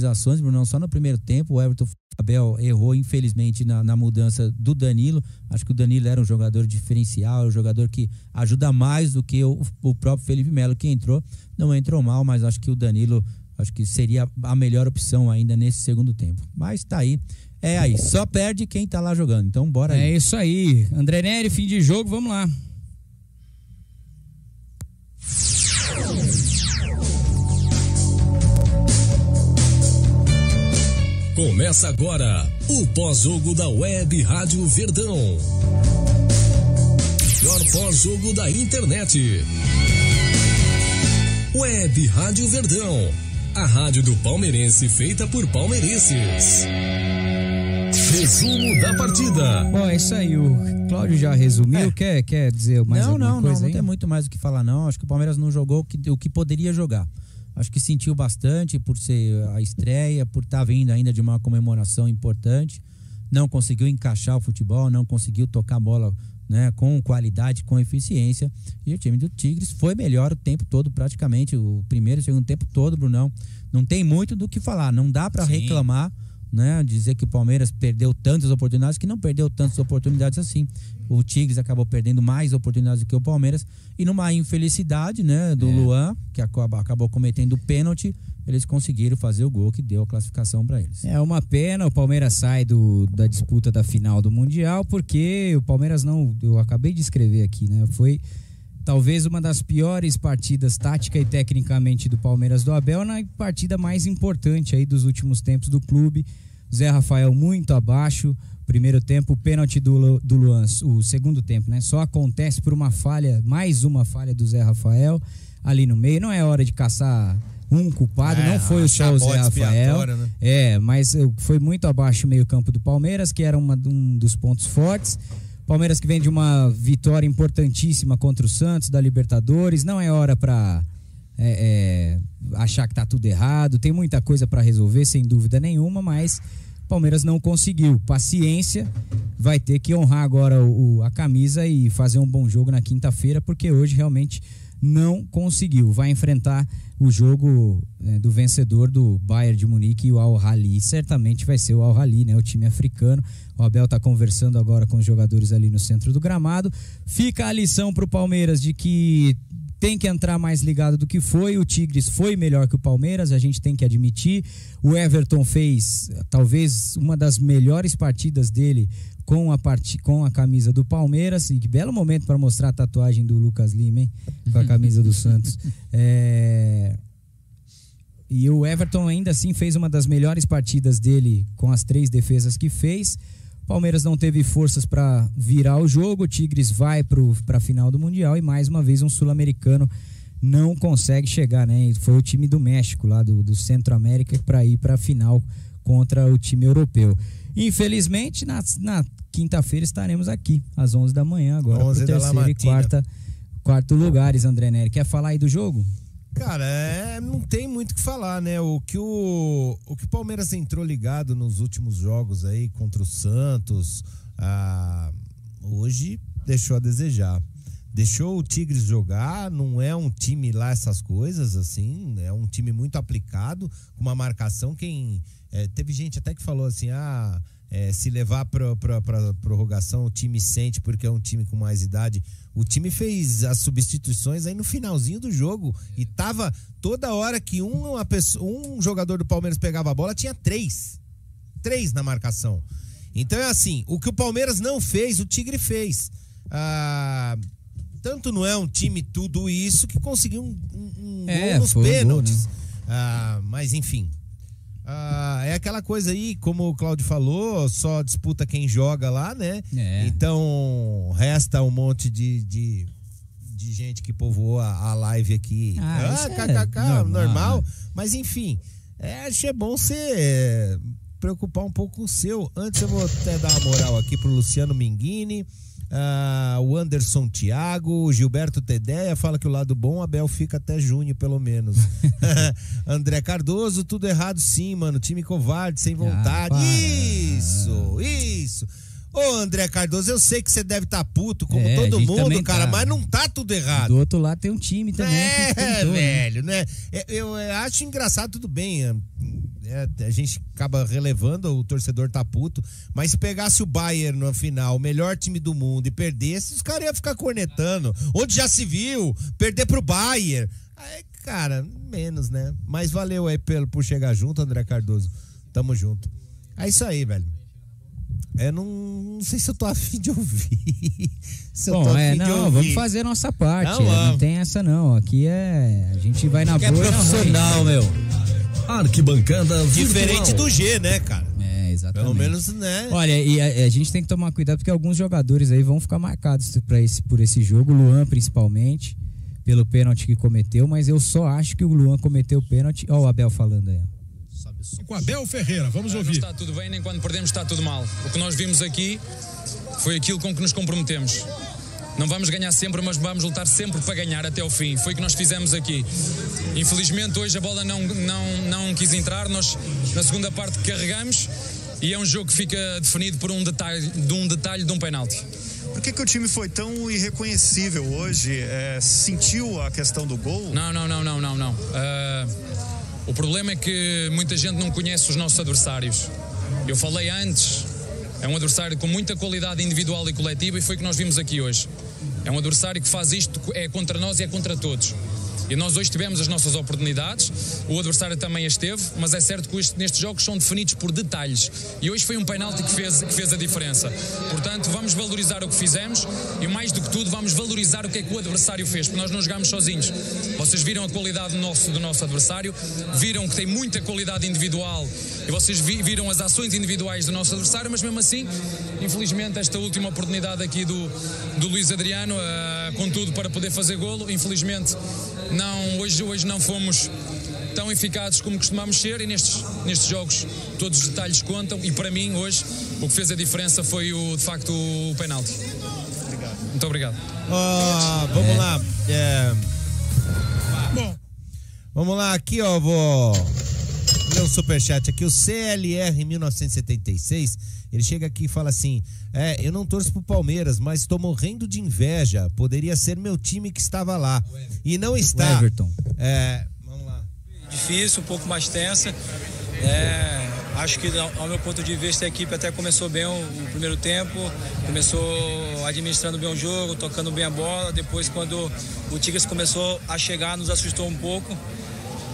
finalizações, Bruno, só no primeiro tempo. O Everton Abel errou, infelizmente, na, na, mudança do Danilo. Acho que o Danilo era um jogador diferencial, um jogador que ajuda mais do que o, o próprio Felipe Melo, que entrou. Não entrou mal, mas acho que o Danilo acho que seria a melhor opção ainda nesse segundo tempo. Mas tá aí. É aí, só perde quem tá lá jogando. Então bora aí. É isso aí. André Neri, fim de jogo, vamos lá. Começa agora o pós-jogo da Web Rádio Verdão. Melhor pós-jogo da internet. Web Rádio Verdão. A rádio do palmeirense feita por palmeirenses. Resumo da partida. Bom, é isso aí. O Cláudio já resumiu. É. Quer, quer dizer mais não, alguma não, coisa? Não, não, não tem muito mais o que falar, não. Acho que o Palmeiras não jogou o que, o que poderia jogar. Acho que sentiu bastante por ser a estreia, por estar tá vindo ainda de uma comemoração importante. Não conseguiu encaixar o futebol, não conseguiu tocar a bola né, com qualidade, com eficiência. E o time do Tigres foi melhor o tempo todo, praticamente. O primeiro e segundo tempo todo, Brunão. Não tem muito do que falar. Não dá para reclamar né? Dizer que o Palmeiras perdeu tantas oportunidades, que não perdeu tantas oportunidades assim. O Tigres acabou perdendo mais oportunidades do que o Palmeiras. E numa infelicidade, né, do é. Luan, que acabou cometendo pênalti, eles conseguiram fazer o gol que deu a classificação para eles. É uma pena, o Palmeiras sai do, da disputa da final do Mundial, porque o Palmeiras não. Eu acabei de escrever aqui, né? Foi talvez uma das piores partidas tática e tecnicamente do Palmeiras do Abel na partida mais importante aí dos últimos tempos do clube. Zé Rafael muito abaixo. Primeiro tempo, o pênalti do, do Luan, o segundo tempo, né? Só acontece por uma falha, mais uma falha do Zé Rafael ali no meio. Não é hora de caçar um culpado, é, não foi só o Zé Rafael. Né? É, mas foi muito abaixo o meio-campo do Palmeiras, que era uma, um dos pontos fortes. Palmeiras que vem de uma vitória importantíssima contra o Santos da Libertadores. Não é hora para é, é, achar que tá tudo errado. Tem muita coisa para resolver, sem dúvida nenhuma, mas Palmeiras não conseguiu. Paciência, vai ter que honrar agora o, a camisa e fazer um bom jogo na quinta-feira, porque hoje realmente não conseguiu. Vai enfrentar o jogo é, do vencedor do Bayern de Munique e o Al Rali. Certamente vai ser o Al Rali, né? O time africano. O Abel está conversando agora com os jogadores ali no centro do gramado. Fica a lição para o Palmeiras de que tem que entrar mais ligado do que foi. O Tigres foi melhor que o Palmeiras, a gente tem que admitir. O Everton fez talvez uma das melhores partidas dele com a, part... com a camisa do Palmeiras. E que belo momento para mostrar a tatuagem do Lucas Lima, hein? Com a camisa do Santos. É... E o Everton ainda assim fez uma das melhores partidas dele com as três defesas que fez. Palmeiras não teve forças para virar o jogo. O Tigres vai para a final do Mundial e mais uma vez um sul-americano não consegue chegar, né? Foi o time do México, lá do, do Centro-América, para ir para a final contra o time europeu. Infelizmente, na, na quinta-feira estaremos aqui, às 11 da manhã, agora, para terceiro e quarta, quarto lugares, André Nery. Quer falar aí do jogo? Cara, é, não tem muito o que falar, né? O que o, o que o Palmeiras entrou ligado nos últimos jogos aí contra o Santos, ah, hoje deixou a desejar. Deixou o Tigres jogar, não é um time lá essas coisas, assim, é um time muito aplicado, com uma marcação. Quem é, teve gente até que falou assim: ah, é, se levar para prorrogação, o time sente porque é um time com mais idade. O time fez as substituições aí no finalzinho do jogo e tava toda hora que uma pessoa, um jogador do Palmeiras pegava a bola, tinha três. Três na marcação. Então é assim: o que o Palmeiras não fez, o Tigre fez. Ah, tanto não é um time tudo isso que conseguiu um, um, um é, gol nos pênaltis. Gol, né? ah, mas enfim, ah, é aquela coisa aí, como o Claudio falou, só disputa quem joga lá, né? É. Então resta um monte de, de, de gente que povoou a, a live aqui. Ah, ah kkk, é normal. normal. Né? Mas enfim, é, achei bom você preocupar um pouco com o seu. Antes eu vou até dar uma moral aqui pro Luciano Minguini. Ah, o Anderson Thiago, o Gilberto Tedeia fala que o lado bom, Abel fica até junho, pelo menos. André Cardoso, tudo errado sim, mano. Time covarde, sem ah, vontade. Ah, isso, isso. Ô, André Cardoso, eu sei que você deve estar tá puto, como é, todo mundo, cara, tá. mas não tá tudo errado. Do outro lado tem um time também. É, tentou, né? velho, né? né? Eu, eu, acho engraçado, tudo bem. É, é, a gente acaba relevando, o torcedor tá puto. Mas se pegasse o Bayern no final, o melhor time do mundo, e perdesse, os caras iam ficar cornetando. Onde já se viu? Perder pro Bayern. Aí, cara, menos, né? Mas valeu aí pelo, por chegar junto, André Cardoso. Tamo junto. É isso aí, velho. Eu não, não sei se eu tô afim de ouvir. se Bom, é, não, vamos fazer a nossa parte. Não, Não, tem essa não. Aqui é. A gente vai na é boa. na ruim. profissional, meu. Arquibancada Diferente virtual. do G, né, cara? É, exatamente. Pelo menos, né? Olha, e a, a gente tem que tomar cuidado porque alguns jogadores aí vão ficar marcados pra esse, por esse jogo, o Luan principalmente, pelo pênalti que cometeu, mas eu só acho que o Luan cometeu o pênalti. Ó, o Abel falando aí. ó. Com Abel Ferreira, vamos Não ouvir. está tudo bem, nem quando perdemos está tudo mal. O que nós vimos aqui foi aquilo com que nos comprometemos. Não vamos ganhar sempre, mas vamos lutar sempre para ganhar até o fim. Foi o que nós fizemos aqui. Infelizmente, hoje a bola não, não, não quis entrar. Nós, na segunda parte, carregamos e é um jogo que fica definido por um detalhe de um, detalhe de um penalti. Por que, que o time foi tão irreconhecível hoje? É, sentiu a questão do gol? Não, não, não, não, não, não. Ah, o problema é que muita gente não conhece os nossos adversários. Eu falei antes, é um adversário com muita qualidade individual e coletiva e foi o que nós vimos aqui hoje. É um adversário que faz isto, é contra nós e é contra todos. E nós hoje tivemos as nossas oportunidades, o adversário também as teve, mas é certo que este- nestes jogos são definidos por detalhes. E hoje foi um penalti que fez, que fez a diferença. Portanto, vamos valorizar o que fizemos e, mais do que tudo, vamos valorizar o que é que o adversário fez, porque nós não jogámos sozinhos. Vocês viram a qualidade do nosso, do nosso adversário, viram que tem muita qualidade individual e vocês vi- viram as ações individuais do nosso adversário, mas mesmo assim, infelizmente, esta última oportunidade aqui do, do Luís Adriano, ah, com tudo para poder fazer golo, infelizmente, não, hoje, hoje não fomos tão eficazes como costumamos ser e nestes, nestes jogos todos os detalhes contam e para mim hoje o que fez a diferença foi o, de facto o penalti. Muito obrigado. Ó, vamos lá. É, Bom, vamos lá, aqui, ó, vou o superchat aqui. O CLR 1976, ele chega aqui e fala assim: É, eu não torço pro Palmeiras, mas tô morrendo de inveja. Poderia ser meu time que estava lá. E não está. Everton. É, vamos lá. difícil, um pouco mais tensa. É, acho que, ao ao meu ponto de vista, a equipe até começou bem o, o primeiro tempo, começou administrando bem o jogo, tocando bem a bola. Depois, quando o Tigres começou a chegar, nos assustou um pouco.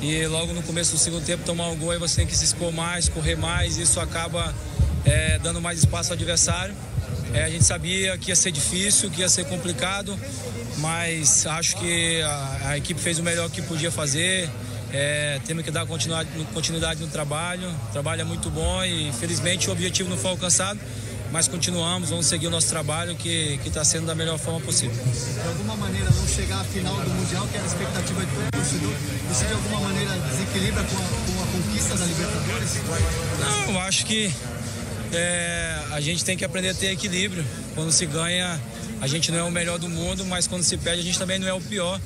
E logo no começo do segundo tempo, tomar um gol, aí você tem que se expor mais, correr mais. Isso acaba é, dando mais espaço ao adversário. É, a gente sabia que ia ser difícil, que ia ser complicado, mas acho que a, a equipe fez o melhor que podia fazer. É, temos que dar continuidade, continuidade no trabalho. O trabalho é muito bom e, infelizmente, o objetivo não foi alcançado, mas continuamos, vamos seguir o nosso trabalho que está sendo da melhor forma possível. de alguma maneira não chegar à final do Mundial, que era a expectativa de todo torcedor, você de alguma maneira desequilibra com a, com a conquista da Libertadores? Não, acho que é, a gente tem que aprender a ter equilíbrio. Quando se ganha, a gente não é o melhor do mundo, mas quando se perde, a gente também não é o pior.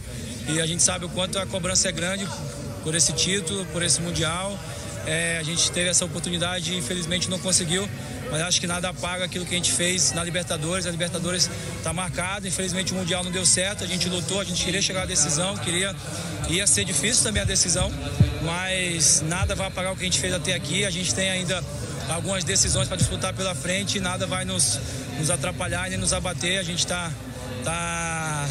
E a gente sabe o quanto a cobrança é grande por esse título, por esse Mundial. É, a gente teve essa oportunidade e infelizmente não conseguiu, mas acho que nada apaga aquilo que a gente fez na Libertadores. A Libertadores está marcada, infelizmente o Mundial não deu certo, a gente lutou, a gente queria chegar à decisão, queria. Ia ser difícil também a decisão, mas nada vai apagar o que a gente fez até aqui. A gente tem ainda algumas decisões para disputar pela frente e nada vai nos, nos atrapalhar nem nos abater. A gente está tá,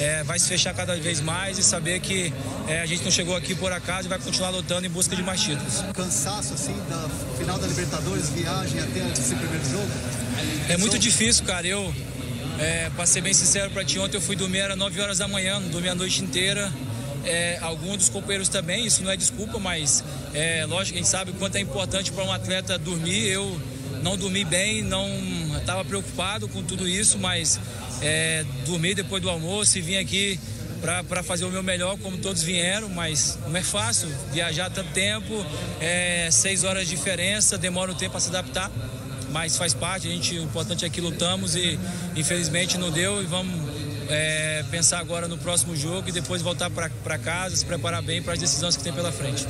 é, vai se fechar cada vez mais e saber que é, a gente não chegou aqui por acaso e vai continuar lutando em busca de mais títulos. Cansaço assim da final da Libertadores, viagem até esse primeiro jogo? É muito difícil, cara. Eu, é, para ser bem sincero para ti, ontem eu fui dormir, era 9 horas da manhã, não dormi a noite inteira. É, alguns dos companheiros também, isso não é desculpa, mas é lógico que a gente sabe o quanto é importante para um atleta dormir. Eu não dormi bem, não estava preocupado com tudo isso, mas é, dormi depois do almoço e vim aqui para fazer o meu melhor, como todos vieram, mas não é fácil viajar tanto tempo, é, seis horas de diferença, demora um tempo para se adaptar mas faz parte, a gente, o importante é que lutamos e infelizmente não deu e vamos é, pensar agora no próximo jogo e depois voltar para casa, se preparar bem para as decisões que tem pela frente.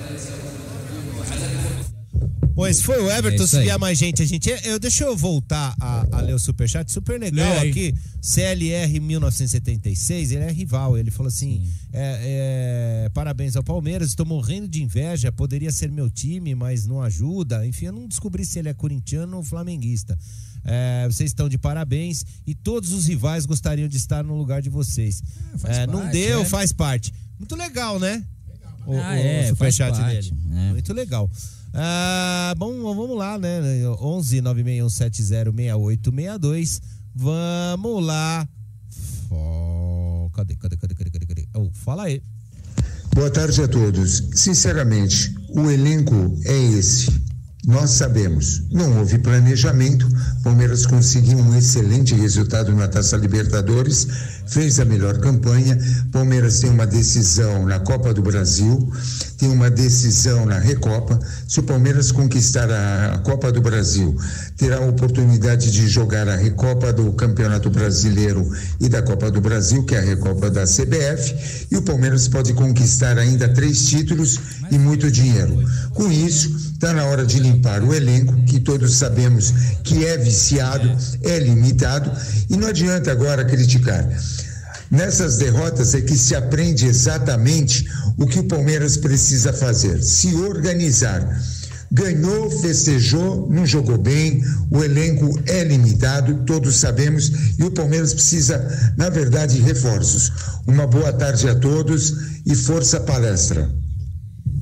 Bom, esse foi o Everton. É vier mais gente, a gente. Eu, deixa eu voltar a, a ler o superchat. Super legal aqui. CLR 1976, ele é rival. Ele falou assim: é, é, parabéns ao Palmeiras, estou morrendo de inveja. Poderia ser meu time, mas não ajuda. Enfim, eu não descobri se ele é corintiano ou flamenguista. É, vocês estão de parabéns e todos os rivais gostariam de estar no lugar de vocês. faz É, não parte, deu, é. faz parte. Muito legal, né? O, Ah, o é, superchat dele. é. Muito legal. Ah, bom, vamos lá, né? 11 96170 6862. Vamos lá. Cadê, cadê, cadê, cadê, cadê? cadê? Oh, fala aí. Boa tarde a todos. Sinceramente, o elenco é esse. Nós sabemos, não houve planejamento. Palmeiras conseguiu um excelente resultado na Taça Libertadores, fez a melhor campanha. Palmeiras tem uma decisão na Copa do Brasil, tem uma decisão na Recopa. Se o Palmeiras conquistar a Copa do Brasil, terá a oportunidade de jogar a Recopa do Campeonato Brasileiro e da Copa do Brasil, que é a Recopa da CBF, e o Palmeiras pode conquistar ainda três títulos e muito dinheiro. Com isso, está na hora de limpar o elenco, que todos sabemos que é viciado, é limitado, e não adianta agora criticar. Nessas derrotas é que se aprende exatamente o que o Palmeiras precisa fazer: se organizar. Ganhou, festejou, não jogou bem, o elenco é limitado, todos sabemos, e o Palmeiras precisa, na verdade, de reforços. Uma boa tarde a todos e força palestra.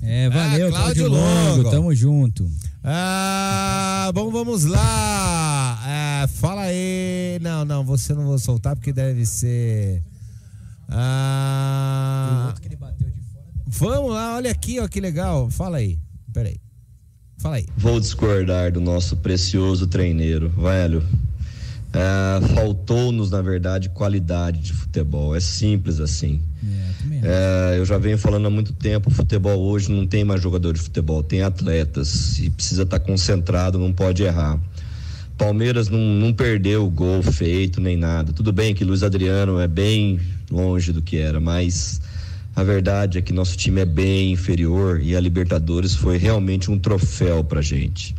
É, valeu, Ah, Cláudio Longo, Longo. tamo junto. Ah, bom, vamos lá. É, fala aí. Não, não, você não vou soltar porque deve ser. Ah, vamos lá, olha aqui, ó, que legal. Fala aí. Peraí. Fala aí. Vou discordar do nosso precioso treineiro, velho. É, Faltou-nos, na verdade, qualidade de futebol. É simples assim. É, eu já venho falando há muito tempo, futebol hoje não tem mais jogador de futebol, tem atletas. E precisa estar concentrado, não pode errar. Palmeiras não, não perdeu o gol feito nem nada. Tudo bem que Luiz Adriano é bem longe do que era, mas a verdade é que nosso time é bem inferior e a Libertadores foi realmente um troféu pra gente.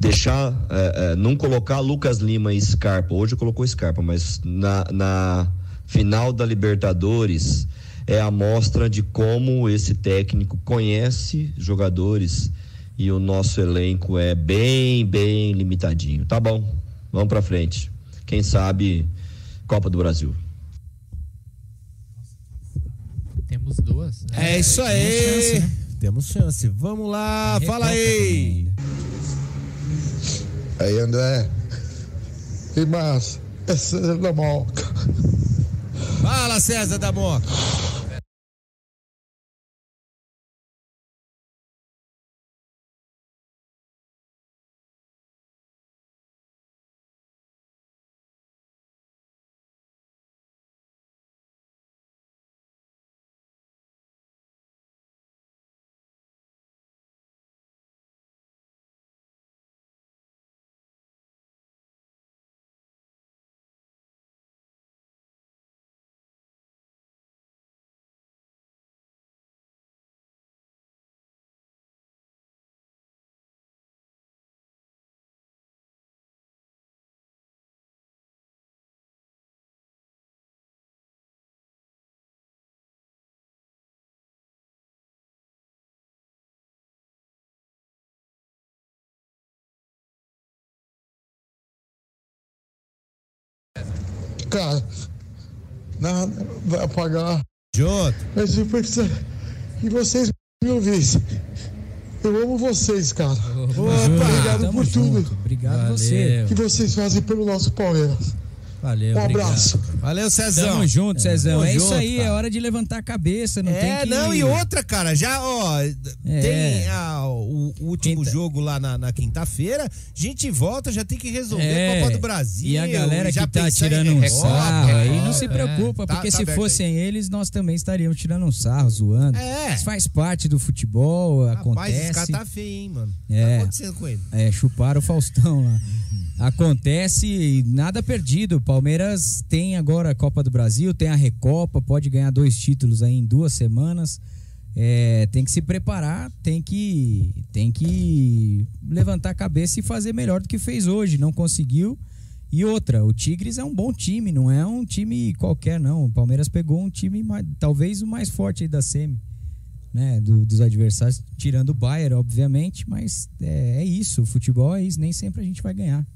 Deixar, eh, eh, não colocar Lucas Lima e Scarpa, hoje colocou Scarpa, mas na, na final da Libertadores é a amostra de como esse técnico conhece jogadores e o nosso elenco é bem, bem limitadinho. Tá bom, vamos pra frente. Quem sabe Copa do Brasil. Temos duas. né? É isso aí. Temos chance. Vamos lá, fala aí. Aí, André. E mais, essa é da Moca. Fala, César da Moca. Cara, nada vai apagar. Junto. Mas eu preciso que vocês me ouvissem. Eu amo vocês, cara. Obrigado tamo por tudo junto. Obrigado Valeu. você. que vocês fazem pelo nosso Palmeiras. Valeu, Um abraço. Valeu, Cezão. Tamo junto, Cezão. Tamo é isso junto, aí, cara. é hora de levantar a cabeça, não tem É, que... não, e outra, cara, já, ó, É. tem ah, o, o último Quinta- jogo lá na, na quinta-feira, a gente volta, já tem que resolver É, a Copa do Brasil. E a galera já que tá tirando um sarro aí, Recopa, não se é. preocupa, Tá- porque tá se fossem eles, nós também estaríamos tirando um sarro, zoando. É. Isso faz parte do futebol, Rapaz, acontece. esse cara tá feio, hein, mano. O que É. tá acontecendo com ele? É, chupar o Faustão lá. Acontece e nada perdido. Palmeiras tem agora a Copa do Brasil, tem a Recopa, pode ganhar dois títulos aí em duas semanas. é, tem que se preparar, tem que, tem que levantar a cabeça e fazer melhor do que fez hoje. Não conseguiu. E outra, o Tigres é um bom time, não é um time qualquer, não. O Palmeiras pegou um time, mais- talvez o mais forte da Semi, né? do- dos adversários, tirando o Bayern, obviamente, mas é, é isso. O futebol é isso, nem sempre a gente vai ganhar.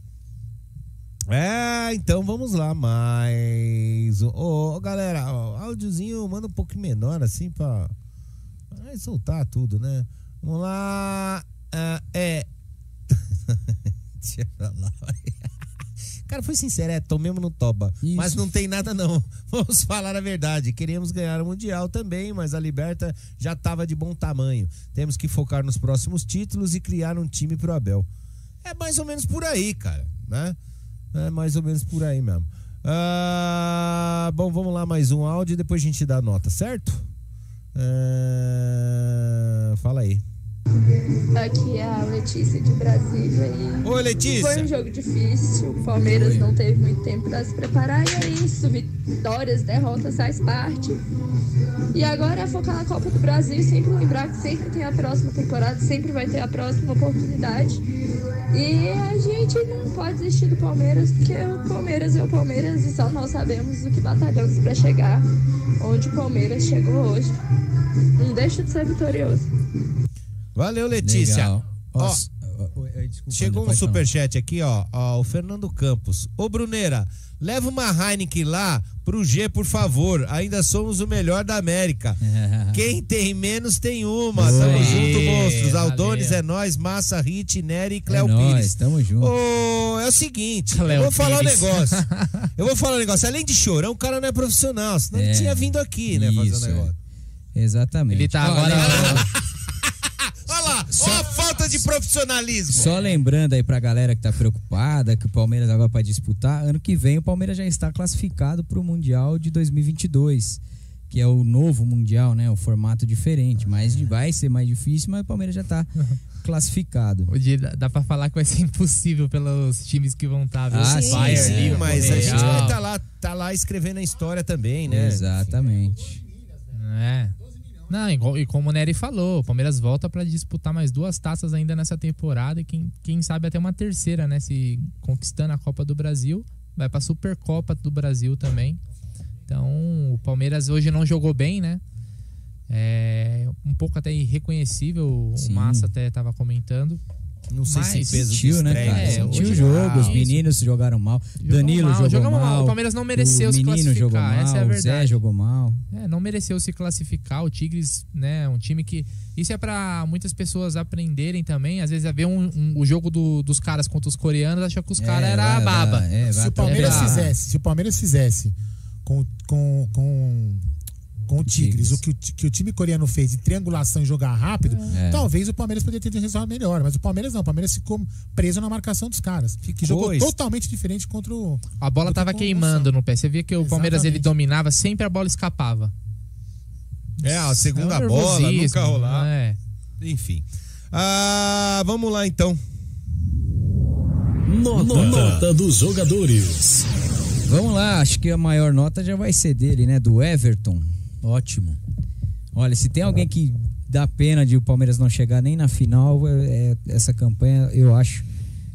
É, então vamos lá, mais. Ô, ô, galera, ó, áudiozinho manda um pouco menor assim pra pra soltar tudo, né? Vamos lá. ah, é. Deixa eu falar. Cara, foi sincero, é, tomemos no toba. Mas não tem nada não. Vamos falar a verdade. Queríamos ganhar o Mundial também, mas a Liberta já estava de bom tamanho. Temos que focar nos próximos títulos e criar um time pro Abel. É mais ou menos por aí, cara, né? É mais ou menos por aí mesmo. Ah, bom, vamos lá, mais um áudio e depois a gente dá a nota, certo? Ah, fala aí. Aqui é a Letícia de Brasília e Oi, Letícia. foi um jogo difícil. O Palmeiras não teve muito tempo para se preparar e é isso. Vitórias, derrotas faz parte. E agora é focar na Copa do Brasil e sempre lembrar que sempre tem a próxima temporada, sempre vai ter a próxima oportunidade. E a gente não pode desistir do Palmeiras, porque o Palmeiras é o Palmeiras e só nós sabemos o que batalhamos para chegar onde o Palmeiras chegou hoje. Não deixa de ser vitorioso. Valeu, Letícia. Legal. Ó, chegou um superchat aqui, ó, ó. O Fernando Campos. Ô, Bruneira, leva uma Heineken lá pro G, por favor. Ainda somos o melhor da América. Quem tem menos tem uma. Isso Tamo junto, monstros. Aldones é nós, Massa, Hit, Nery e É Cléo nóis, Pires. tamo junto. Ô, é o seguinte, Cléo eu vou falar um Pires. negócio. Eu vou falar um negócio. Além de chorão, o cara não é profissional. Senão ele É. tinha vindo aqui, né, fazer Isso, um negócio. é. Exatamente. Ele tá agora. Olha lá, ó a falta de profissionalismo. Só lembrando aí pra galera que tá preocupada que o Palmeiras agora vai disputar, ano que vem o Palmeiras já está classificado pro Mundial de 2022, que é o novo Mundial, né? O formato diferente, mas vai ser mais difícil, mas o Palmeiras já tá classificado. Hoje dá dá pra falar que vai ser impossível pelos times que vão estar. Ah, sim, sim, Liverpool, mas a gente vai estar lá, tá lá escrevendo a história também, né? Exatamente. É. Não, e como o Nery falou, o Palmeiras volta pra disputar mais duas taças ainda nessa temporada e quem, quem sabe até uma terceira, né? Se conquistando a Copa do Brasil, vai pra Supercopa do Brasil também. Então, o Palmeiras hoje não jogou bem, né? É um pouco até irreconhecível, Sim. o Massa até tava comentando. Não sei se Mas- peso de Sentiu, né, cara? É, Sentiu hoje- o jogo, os isso. meninos jogaram mal. Jogou Danilo mal, jogou jogamos mal. mal. O Palmeiras não mereceu o se menino classificar, jogou mal, essa é a o Zé verdade. jogou mal. É, não mereceu se classificar. O Tigres, né, um time que. Isso é pra muitas pessoas aprenderem também. Às vezes, é ver um, um- o jogo do- dos caras contra os coreanos, acha que os caras eram vai, baba. vai, é, se o Palmeiras fizesse, se o Palmeiras fizesse com, com, com, com o Tigres, o que, o que o time coreano fez de triangulação e jogar rápido, É. talvez o Palmeiras poderia ter um resultado melhor. Mas o Palmeiras não, o Palmeiras ficou preso na marcação dos caras. que jogou isso. totalmente diferente contra o. A bola do que tava com o queimando no pé. Você via que o Palmeiras ele Exatamente. dominava, sempre a bola escapava. É, a segunda É um bola, nunca rolar. É. Enfim. Ah, vamos lá então. Nota, Nota dos jogadores. Vamos lá, acho que a maior nota já vai ser dele, né? Do Everton. Ótimo. Olha, se tem alguém que dá pena de o Palmeiras não chegar nem na final, é, é- essa campanha eu acho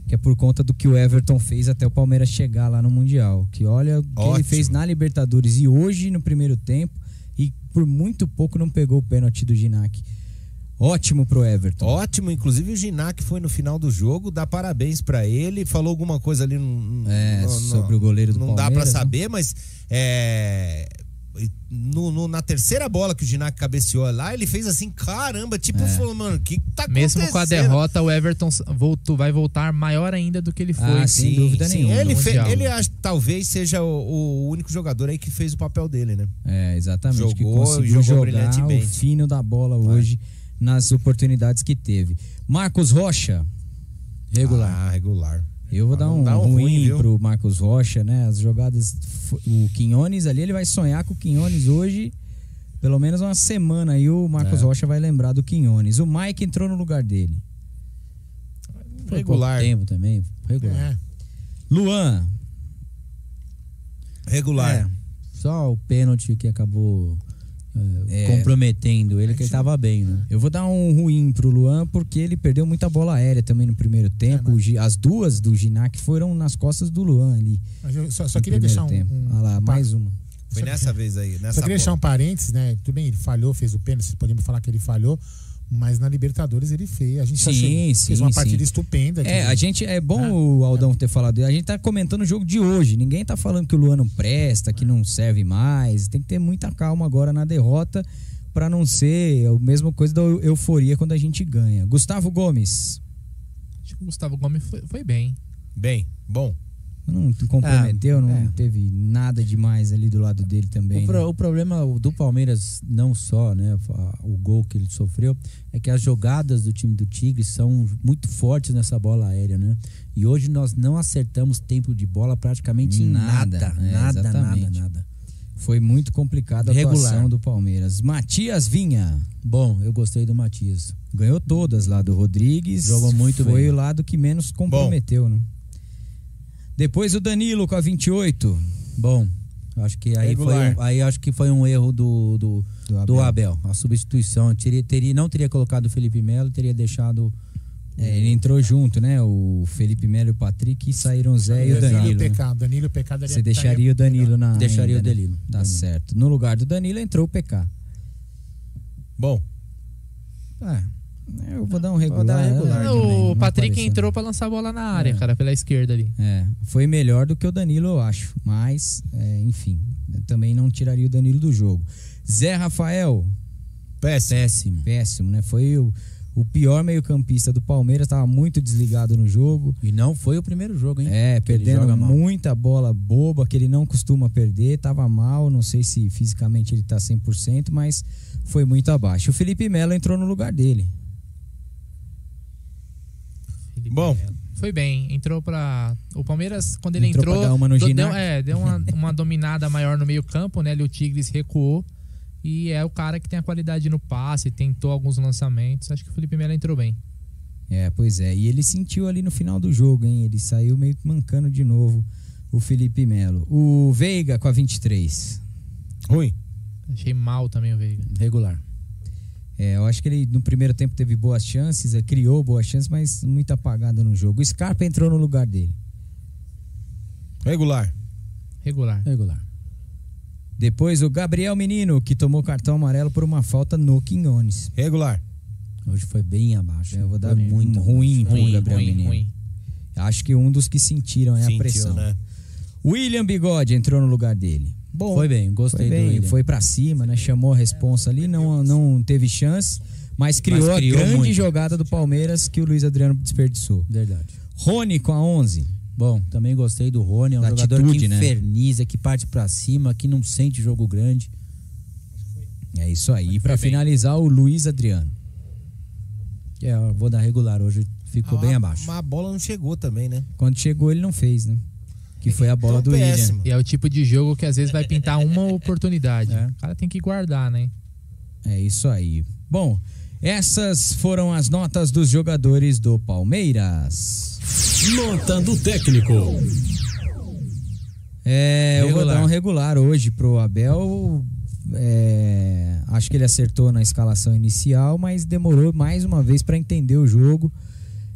que é por conta do que o Everton fez até o Palmeiras chegar lá no Mundial. Que olha o que ele fez na Libertadores e hoje no primeiro tempo e por muito pouco não pegou o pênalti do Ginac. Ótimo pro Everton. Ótimo, inclusive o Ginac foi no final do jogo, dá parabéns pra ele, falou alguma coisa ali no, É, no- sobre o goleiro do Não dá pra Palmeiras, né? saber, mas é, no- no- na terceira bola que o Ginac cabeceou lá, ele fez assim, caramba, tipo, É. falou, mano, o que tá Mesmo com a acontecendo? derrota, o Everton voltou, vai voltar maior ainda do que ele foi. Ah, sem dúvida nenhuma. Ele, fe- ele acho, talvez seja o, o único jogador aí que fez o papel dele, né? É, exatamente. que Jogou e conseguiu jogou jogar o fino da bola hoje nas oportunidades que teve. Marcos Rocha, regular. Ah, regular. Eu vou Ah, dar um, dá um ruim, ruim, pro Marcos Rocha, né? As jogadas. O Quinones ali, ele vai sonhar com o Quinones hoje. Pelo menos uma semana aí o Marcos É. Rocha vai lembrar do Quinones. O Mike entrou no lugar dele. Foi Regular. tempo também. Regular. É. Luan. Regular. É, só o pênalti que acabou É. comprometendo ele, que ele tava bem, né? Eu vou dar um ruim pro Luan porque ele perdeu muita bola aérea também no primeiro tempo. O Gi- As duas do Ginac foram nas costas do Luan ali. Mas eu só, só queria deixar um. tempo. um- Olha lá, mais uma. Foi nessa vez aí, nessa Só queria deixar um parênteses, né? Tudo bem, ele falhou, fez o pênalti, podemos falar que ele falhou, mas na Libertadores ele fez. A gente Sim, achou- sim, fez uma sim. partida estupenda. É, que- a gente é bom o Aldão ter falado. A gente tá comentando o jogo de hoje. Ninguém tá falando que o Luan não presta, que não serve mais. Tem que ter muita calma agora na derrota pra não ser a mesma coisa da eu- euforia quando a gente ganha. Gustavo Gomes. Acho que o Gustavo Gomes foi, foi bem. Bem, bom. Não comprometeu, Ah, não é. teve nada demais ali do lado dele também. O, pro- né? o problema do Palmeiras, não só né, o gol que ele sofreu, é que as jogadas do time do Tigre são muito fortes nessa bola aérea, né? E hoje nós não acertamos tempo de bola praticamente em Nada, nada. é, Nada, nada, nada. Foi muito complicado a Regular. atuação do Palmeiras. Matias Vinha. Bom, eu gostei do Matias. Ganhou todas lá do Rodrigues. Jogou muito Foi bem. o lado que menos comprometeu, né? Depois o Danilo com a 28. Bom, acho que aí, foi um, aí acho que foi um erro do, do, Do do Abel. Abel. A substituição. Teria, teria, não teria colocado o Felipe Melo, teria deixado. É, ele entrou junto, né? O Felipe Melo e o Patrick e saíram o Zé e o Danilo Danilo. e né? PK. Danilo e o PK daria- Você deixaria o Danilo na. Deixaria ainda, o né? Danilo. Tá Danilo. certo. No lugar do Danilo entrou o PK. Bom. É, eu vou dar um regular. dar regular né? o Patrick apareceu. entrou pra lançar a bola na área, É. cara, pela esquerda ali. É, foi melhor do que o Danilo, eu acho. Mas, é, enfim, eu também não tiraria o Danilo do jogo. Zé Rafael. Péssimo. Péssimo. Péssimo, né? Foi o, o pior meio-campista do Palmeiras, estava muito desligado no jogo. E não foi o primeiro jogo, hein? É, Que perdendo muita bola boba que ele não costuma perder, tava mal, não sei se fisicamente ele tá 100%, mas foi muito abaixo. O Felipe Melo entrou no lugar dele. Felipe Bom. Melo. Foi bem, entrou pra. O Palmeiras, quando ele Entrou entrou. pra dar uma no do- deu, Ginac. é, deu uma, uma dominada maior no meio-campo, né? Ali o Tigres recuou. E é o cara que tem a qualidade no passe, tentou alguns lançamentos. Acho que o Felipe Melo entrou bem. É, pois é. E ele sentiu ali no final do jogo, hein? Ele saiu meio que mancando de novo o Felipe Melo. O Veiga com a 23. Ruim. Achei mal também o Veiga. Regular. É, eu acho que ele no primeiro tempo teve boas chances, é, criou boas chances, mas muito apagada no jogo. O Scarpa entrou no lugar dele. Regular. Regular. Regular. Depois o Gabriel Menino, que tomou cartão amarelo por uma falta no Quinones. Regular. Hoje foi bem abaixo. Eu vou dar Foi muito ruim pro Ruim, Gabriel ruim, Menino. ruim. Acho que um dos que sentiram é a Sentiu, pressão. né? William Bigode entrou no lugar dele. Bom, Foi bem, gostei foi do bem, foi pra cima, né? Chamou a responsa ali, não, não teve chance, mas criou, Mas criou a grande muito. jogada do Palmeiras que o Luiz Adriano desperdiçou. Verdade. Rony com a 11. Bom, também gostei do Rony, é um Da jogador atitude, que né? inferniza, que parte pra cima, que não sente jogo grande. É isso aí. E pra finalizar, o Luiz Adriano. É, eu vou dar regular hoje, ficou Ah, bem abaixo. Mas a bola não chegou também, né? Quando chegou, ele não fez, né? Que foi a bola Então, do William. péssimo. E é o tipo de jogo que às vezes vai pintar uma oportunidade. É. O cara tem que guardar, né? É isso aí. Bom, essas foram as notas dos jogadores do Palmeiras. Nota do técnico. É, eu vou Regular. dar um regular hoje pro Abel. É, acho que ele acertou na escalação inicial, mas demorou mais uma vez para entender o jogo.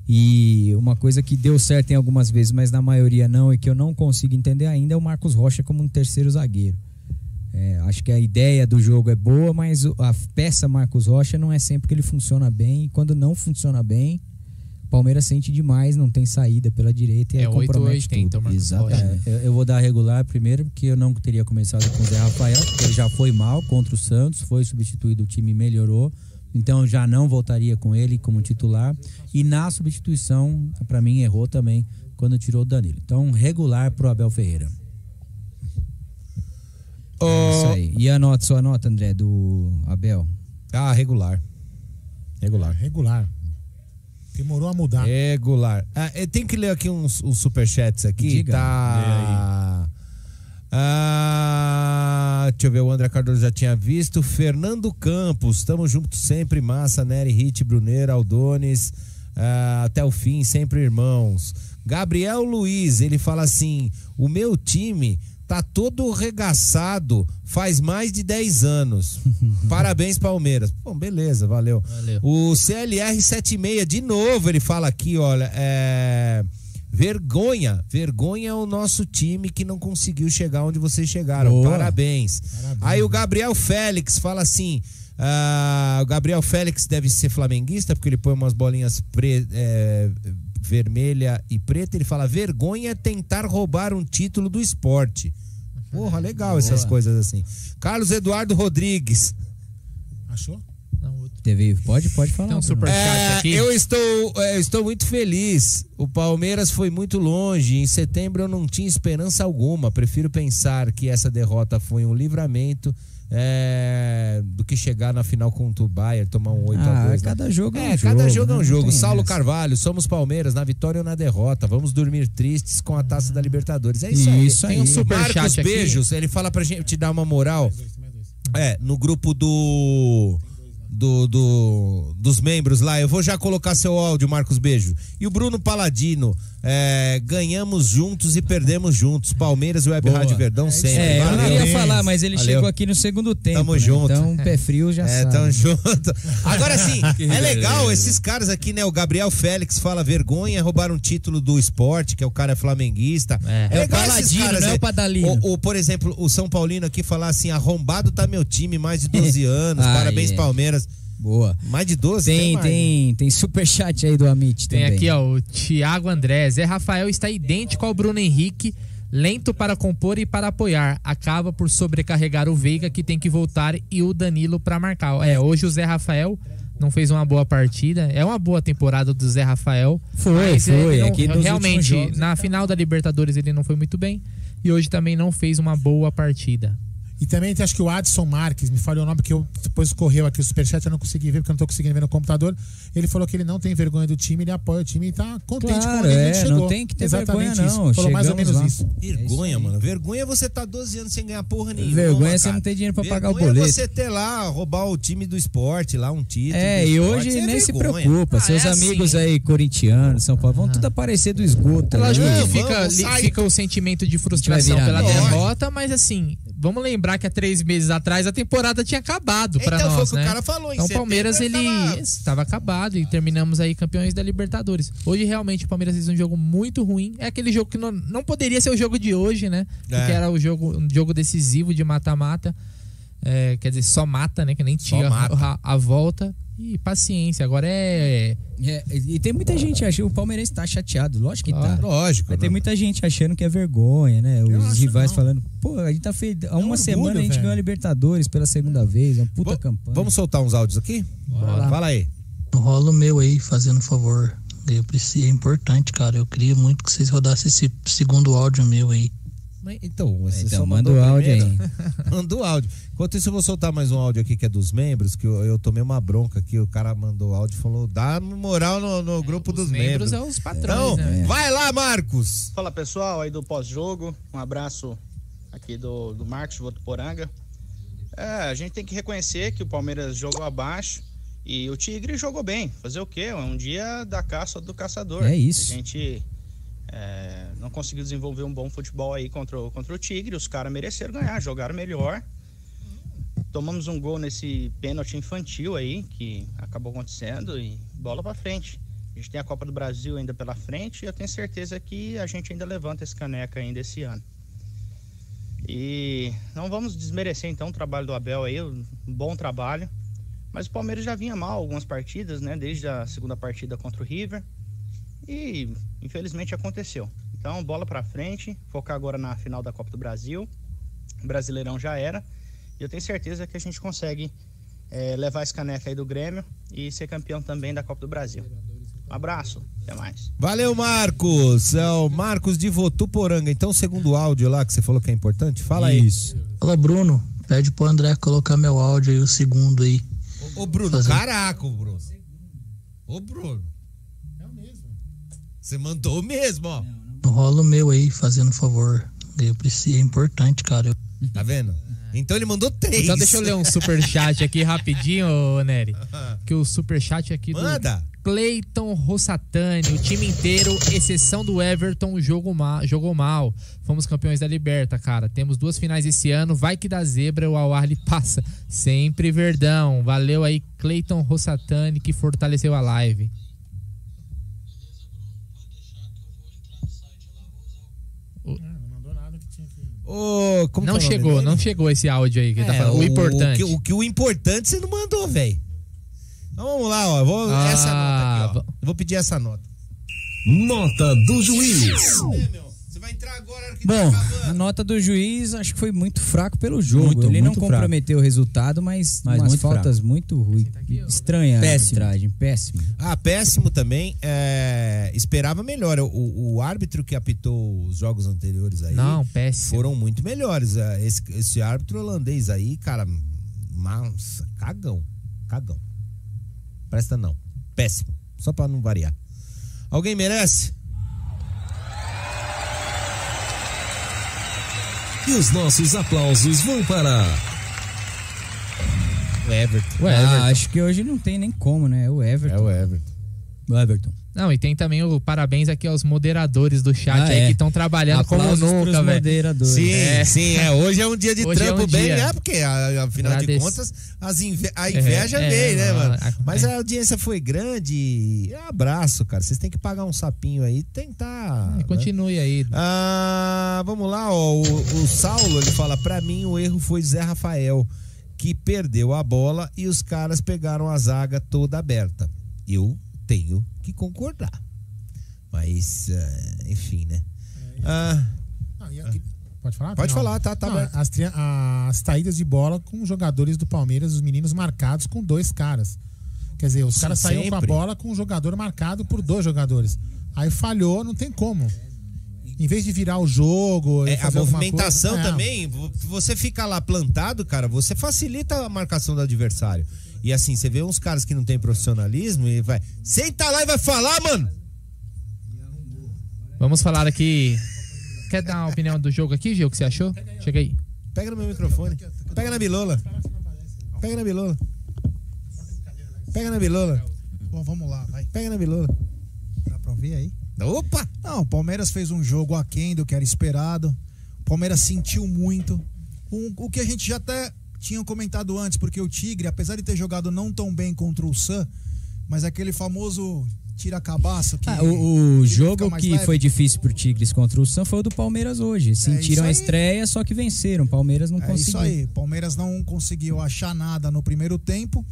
E uma coisa que deu certo em algumas vezes, mas na maioria não, e que eu não consigo entender ainda, é o Marcos Rocha como um terceiro zagueiro. É, acho que a ideia do jogo é boa, mas a peça Marcos Rocha não é sempre que ele funciona bem. E quando não funciona bem, o Palmeiras sente demais, não tem saída pela direita e É aí compromete 880 tudo. o Marcos Exatamente. Rocha. É, eu, eu vou dar regular primeiro, porque eu não teria começado com o Zé Rafael, porque ele já foi mal contra o Santos, foi substituído, o time melhorou. Então eu já não voltaria com ele como titular. E na substituição, pra mim, errou também quando tirou o Danilo. Então, regular pro Abel Ferreira. É isso aí. E a nota, sua nota, André, do Abel? Ah, regular. Regular. Regular. Demorou a mudar. Regular. Ah, eu tenho que ler aqui uns, uns superchats aqui. Diga. Tá. Ah, deixa eu ver, o André Cardoso já tinha visto. Fernando Campos, tamo junto sempre, massa, Nery, Hit, Bruneira, Aldones, ah, até o fim, sempre irmãos. Gabriel Luiz, ele fala assim: o meu time Tá todo regaçado faz mais de 10 anos. Parabéns, Palmeiras. Bom, beleza, valeu. Valeu. O CLR76, de novo, ele fala aqui, olha, é. Vergonha, vergonha é o nosso time que não conseguiu chegar onde vocês chegaram. Boa. Parabéns. Aí o Gabriel Félix fala assim: ah, o Gabriel Félix deve ser flamenguista, porque ele põe umas bolinhas pre, é, vermelha e preta. Ele fala: vergonha é tentar roubar um título do esporte. Porra, legal essas Boa. coisas assim. Carlos Eduardo Rodrigues. Achou? Teve, pode, pode falar. Tem um É, aqui. eu estou, é, eu estou muito feliz. O Palmeiras foi muito longe. Em setembro eu não tinha esperança alguma. Prefiro pensar que essa derrota foi um livramento é, do que chegar na final contra o Bayern, tomar um 8 a Ah, 2 cada jogo é um É, cada jogo, jogo é né? um jogo. tem Saulo essa. Carvalho, somos Palmeiras, na vitória ou na derrota. Vamos dormir tristes com a taça da Libertadores. É isso, Isso aí. aí. Tem um superchat Marcos aqui. Beijos, ele fala pra gente te dar uma moral. É, no grupo do. Do, do- dos membros lá, eu vou já colocar seu áudio, Marcos Beijo. E o Bruno Paladino, é, ganhamos juntos e perdemos juntos. Palmeiras e Web Boa. Rádio Verdão sempre. É, eu não ia falar, mas ele Valeu. chegou aqui no segundo tempo. Tamo né? junto. Então, pé frio já É, sabe. tamo junto. Agora sim, é legal esses caras aqui, né? O Gabriel Félix fala vergonha roubar um título do esporte, que é o cara flamenguista. É. É o legal esses Paladino, não é né? o Padalino. O, o, por exemplo, o São Paulino aqui falar assim: arrombado tá meu time, mais de 12 anos. Ah, parabéns, é. Palmeiras. Boa. Mais de 12? Tem, mais. tem, tem superchat aí do Amit Tem também. aqui, ó, o Thiago André. Zé Rafael está idêntico ao Bruno Henrique, lento para compor e para apoiar. Acaba por sobrecarregar o Veiga, que tem que voltar, e o Danilo para marcar. É, hoje o Zé Rafael não fez uma boa partida. É uma boa temporada do Zé Rafael. Foi, foi. ele não- Aqui realmente, jogos na final da Libertadores ele não foi muito bem. E hoje também não fez uma boa partida. E também tem, acho que o Adson Marques, me falhou o nome, porque eu, depois correu aqui o superchat, eu não consegui ver, porque eu não tô conseguindo ver no computador. Ele falou que ele não tem vergonha do time, ele apoia o time e tá contente Claro, com onde é, ele chegou. não tem que ter Exatamente vergonha, isso. não. Falou mais ou menos lá. isso. Vergonha, mano. Vergonha é você tá 12 anos sem ganhar porra nenhuma. Vergonha é você não ter dinheiro pra pagar o Vergonha é boleto. você ter lá, roubar o time do esporte, lá um título. É, e esporte, hoje isso é nem se vergonha. preocupa. Ah, Seus é amigos assim. aí, corintianos, São Paulo, vão tudo aparecer do esgoto. É lógico ali. que fica, o sentimento de frustração pela derrota, mas assim, vamos lembrar que há três meses atrás a temporada tinha acabado pra Então, foi nós, o que o né? cara falou, Então o Palmeiras ele estava acabado e terminamos aí campeões da Libertadores. Hoje realmente o Palmeiras fez um jogo muito ruim. É aquele jogo que não, não poderia ser o jogo de hoje, né? Porque É. era o jogo, um jogo decisivo de mata-mata. É, quer dizer, só mata, né? Que nem tinha a, a volta. E paciência. Agora é. É, e tem muita gente achando, o Palmeirense tá chateado, lógico que tá. Lógico. Mas né? tem muita gente achando que é vergonha, né? Os acho rivais não. falando, pô, a gente tá feito. Há uma orgulho, semana a gente velho. ganhou a Libertadores pela segunda vez, uma puta Vo- campanha. Vamos soltar uns áudios aqui? Bora. Fala aí. Rola o meu aí, fazendo favor. Eu preciso, é importante, cara. Eu queria muito que vocês rodassem esse segundo áudio meu aí. Então, você Então, só manda mandou o áudio primeiro. manda o áudio. Enquanto isso, eu vou soltar mais um áudio aqui que é dos membros, que eu, eu tomei uma bronca aqui. O cara mandou o áudio e falou: dá moral no, no grupo dos membros. membros é os patrões, Então, né? vai lá, Marcos. Fala pessoal aí do pós-jogo, um abraço aqui do, do Marcos Votuporanga. É, a gente tem que reconhecer que o Palmeiras jogou abaixo e o Tigre jogou bem. Fazer o quê? É um dia da caça do caçador. É isso. A gente é, não conseguiu desenvolver um bom futebol aí contra o, contra o Tigre. Os caras mereceram ganhar, jogaram melhor. Tomamos um gol nesse pênalti infantil aí, que acabou acontecendo, e bola pra frente. A gente tem a Copa do Brasil ainda pela frente e eu tenho certeza que a gente ainda levanta esse caneca ainda esse ano. E não vamos desmerecer então o trabalho do Abel aí, um bom trabalho. Mas o Palmeiras já vinha mal algumas partidas, né? Desde a segunda partida contra o River. E infelizmente aconteceu. Então, bola pra frente, focar agora na final da Copa do Brasil. O Brasileirão já era. E eu tenho certeza que a gente consegue eh, levar esse caneca aí do Grêmio e ser campeão também da Copa do Brasil. Um abraço, até mais. Valeu, Marcos. É o Marcos de Votuporanga. Então, o segundo áudio lá que você falou que é importante, fala aí. Isso. Fala, Bruno. Pede pro André colocar meu áudio aí, o segundo aí. Ô, Bruno, Fazer- caraca, Bruno. Ô, Bruno. É. Você mandou mesmo, ó. Rola o meu aí, fazendo favor. Eu preciso, é importante, cara. Eu- Tá vendo? Então ele mandou três. Então deixa eu ler um superchat aqui rapidinho, ô Nery. Que o superchat aqui do Manda. Cleiton Rossatani, o time inteiro, exceção do Everton, jogou mal, jogou mal. Fomos campeões da Liberta, cara. Temos duas finais esse ano. Vai que dá zebra, o Al-Ahly passa. Sempre verdão. Valeu aí, Cleiton Rossatani, que fortaleceu a live. Ô, como não que é o nome chegou, não chegou esse áudio aí que ele tá É, falando. O, importante. que- O que, o importante você não mandou, velho. Então vamos lá, ó. eu Vou, Ah, essa nota aqui, ó. Eu vou pedir essa nota. Nota do juiz. Bom, a nota do juiz acho que foi muito fraco pelo jogo. Muito, Ele não muito fraco. comprometeu o resultado, mas, Mas umas muito faltas muito ruins. Estranha Péssimo. a arbitragem, péssimo. Ah, péssimo também. é, esperava melhor. O, o árbitro que apitou os jogos anteriores aí. Não, péssimo. Foram muito melhores. É, Esse, esse árbitro holandês aí, cara, nossa, cagão. Cagão. Presta não. Péssimo. Só pra não variar. Alguém merece? E os nossos aplausos vão para. O Everton. O Ah, Everton. acho que hoje não tem nem como, né? É o Everton. É o Everton. O Everton. Não, e tem também o parabéns aqui aos moderadores do chat Ah, aí é. que estão trabalhando Aplausos como nunca, velho. moderadores. Sim, É. sim, é. Hoje é um dia de Hoje é trampo um bem, né? Porque, afinal de Agradeço. contas, as inve- a inveja É, veio, né, é, mano? Mas é. a audiência foi grande. Abraço, cara. Vocês têm que pagar um sapinho aí tentar. Né? Continue aí. Ah, vamos lá, ó. O, o Saulo, ele fala: pra mim o erro foi Zé Rafael, que perdeu a bola e os caras pegaram a zaga toda aberta. Eu tenho que concordar. Mas, eh, enfim, né? Ah, Ah, e aqui- Pode falar? Pode falar, tá- tá Não, as, as saídas de bola com os jogadores do Palmeiras, os meninos marcados com dois caras. Quer dizer, os caras saíram com a bola com um jogador marcado por dois jogadores. Aí falhou, não tem como. Em vez de virar o jogo. É, a movimentação coisa- é. também, vo- você fica lá plantado, cara, você facilita a marcação do adversário. E assim, você vê uns caras que não tem profissionalismo e vai. Senta lá e vai falar, mano! Vamos falar aqui. Quer dar uma opinião do jogo aqui, Gil? O que você achou? Chega aí. Pega no meu microfone. Pega na bilola. Pega na bilola. Pega na bilola. Bom, vamos lá, vai. Pega na bilola. Dá pra ouvir aí? Opa! Não, o Palmeiras fez um jogo aquém do que era esperado. O Palmeiras sentiu muito. Um- o que a gente já até tinha comentado antes, porque o Tigre, apesar de ter jogado não tão bem contra o Sam, mas aquele famoso tira-cabaço que. Ah, o, o jogo que leve. foi difícil pro Tigres contra o Sam foi o do Palmeiras hoje. Sentiram a isso aí. estreia, só que venceram. Palmeiras não É conseguiu. isso aí. Palmeiras não conseguiu achar nada no primeiro tempo.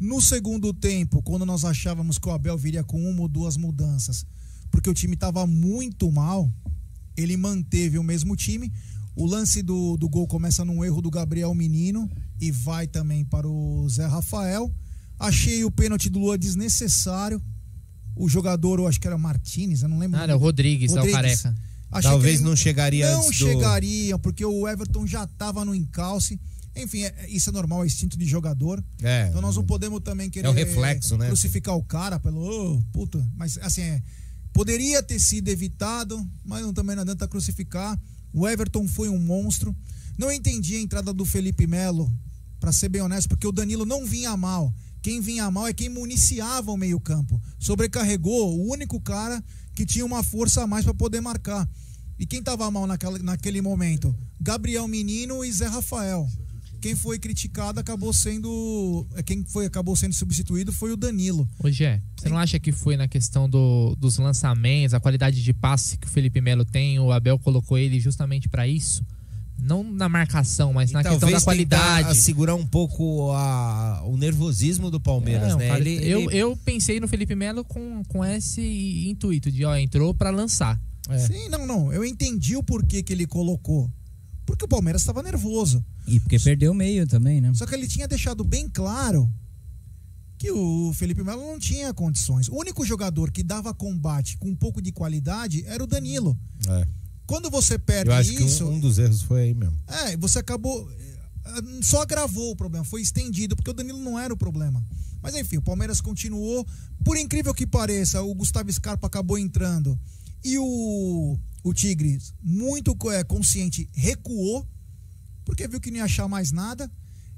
No segundo tempo, quando nós achávamos que o Abel viria com uma ou duas mudanças, porque o time estava muito mal, ele manteve o mesmo time. O lance do, do gol começa num erro do Gabriel Menino e vai também para o Zé Rafael. Achei o pênalti do Lua desnecessário. O jogador, eu acho que era Martinez, eu não lembro. Ah, era o Rodrigues, é o careca. Achei Talvez não chegaria Não do- chegaria, porque o Everton já estava no encalce. Enfim, é- isso é normal, é instinto de jogador. É. Então nós não podemos também querer É o reflexo, né? crucificar o cara pelo, oh, puta. Mas assim, é, poderia ter sido evitado, mas não, também não adianta crucificar. O Everton foi um monstro. Não entendi a entrada do Felipe Melo, pra ser bem honesto, porque o Danilo não vinha mal. Quem vinha mal é quem municiava o meio-campo. Sobrecarregou o único cara que tinha uma força a mais para poder marcar. E quem tava mal naquela, naquele momento? Gabriel Menino e Zé Rafael. Quem foi criticado acabou sendo. é, Quem foi, acabou sendo substituído foi o Danilo. Hoje é. Você não acha que foi na questão do, dos lançamentos, a qualidade de passe que o Felipe Melo tem, o Abel colocou ele justamente pra isso? Não na marcação, mas na questão da qualidade. segurar um pouco a- o nervosismo do Palmeiras, É, né? cara- Ele- eu, ele- eu pensei no Felipe Melo com, com esse intuito de, ó, entrou pra lançar. Sim, não, não. Eu entendi o porquê que ele colocou. Porque o Palmeiras estava nervoso. E porque perdeu o meio também, né? Só que ele tinha deixado bem claro que o Felipe Melo não tinha condições. O único jogador que dava combate com um pouco de qualidade era o Danilo. É. Quando você perde Eu acho isso. que um, um dos erros foi aí mesmo. É, você acabou. eh, Só agravou o problema, foi estendido, porque o Danilo não era o problema. Mas enfim, o Palmeiras continuou. Por incrível que pareça, o Gustavo Scarpa acabou entrando. E o, o Tigres, muito eh, consciente, recuou, porque viu que não ia achar mais nada.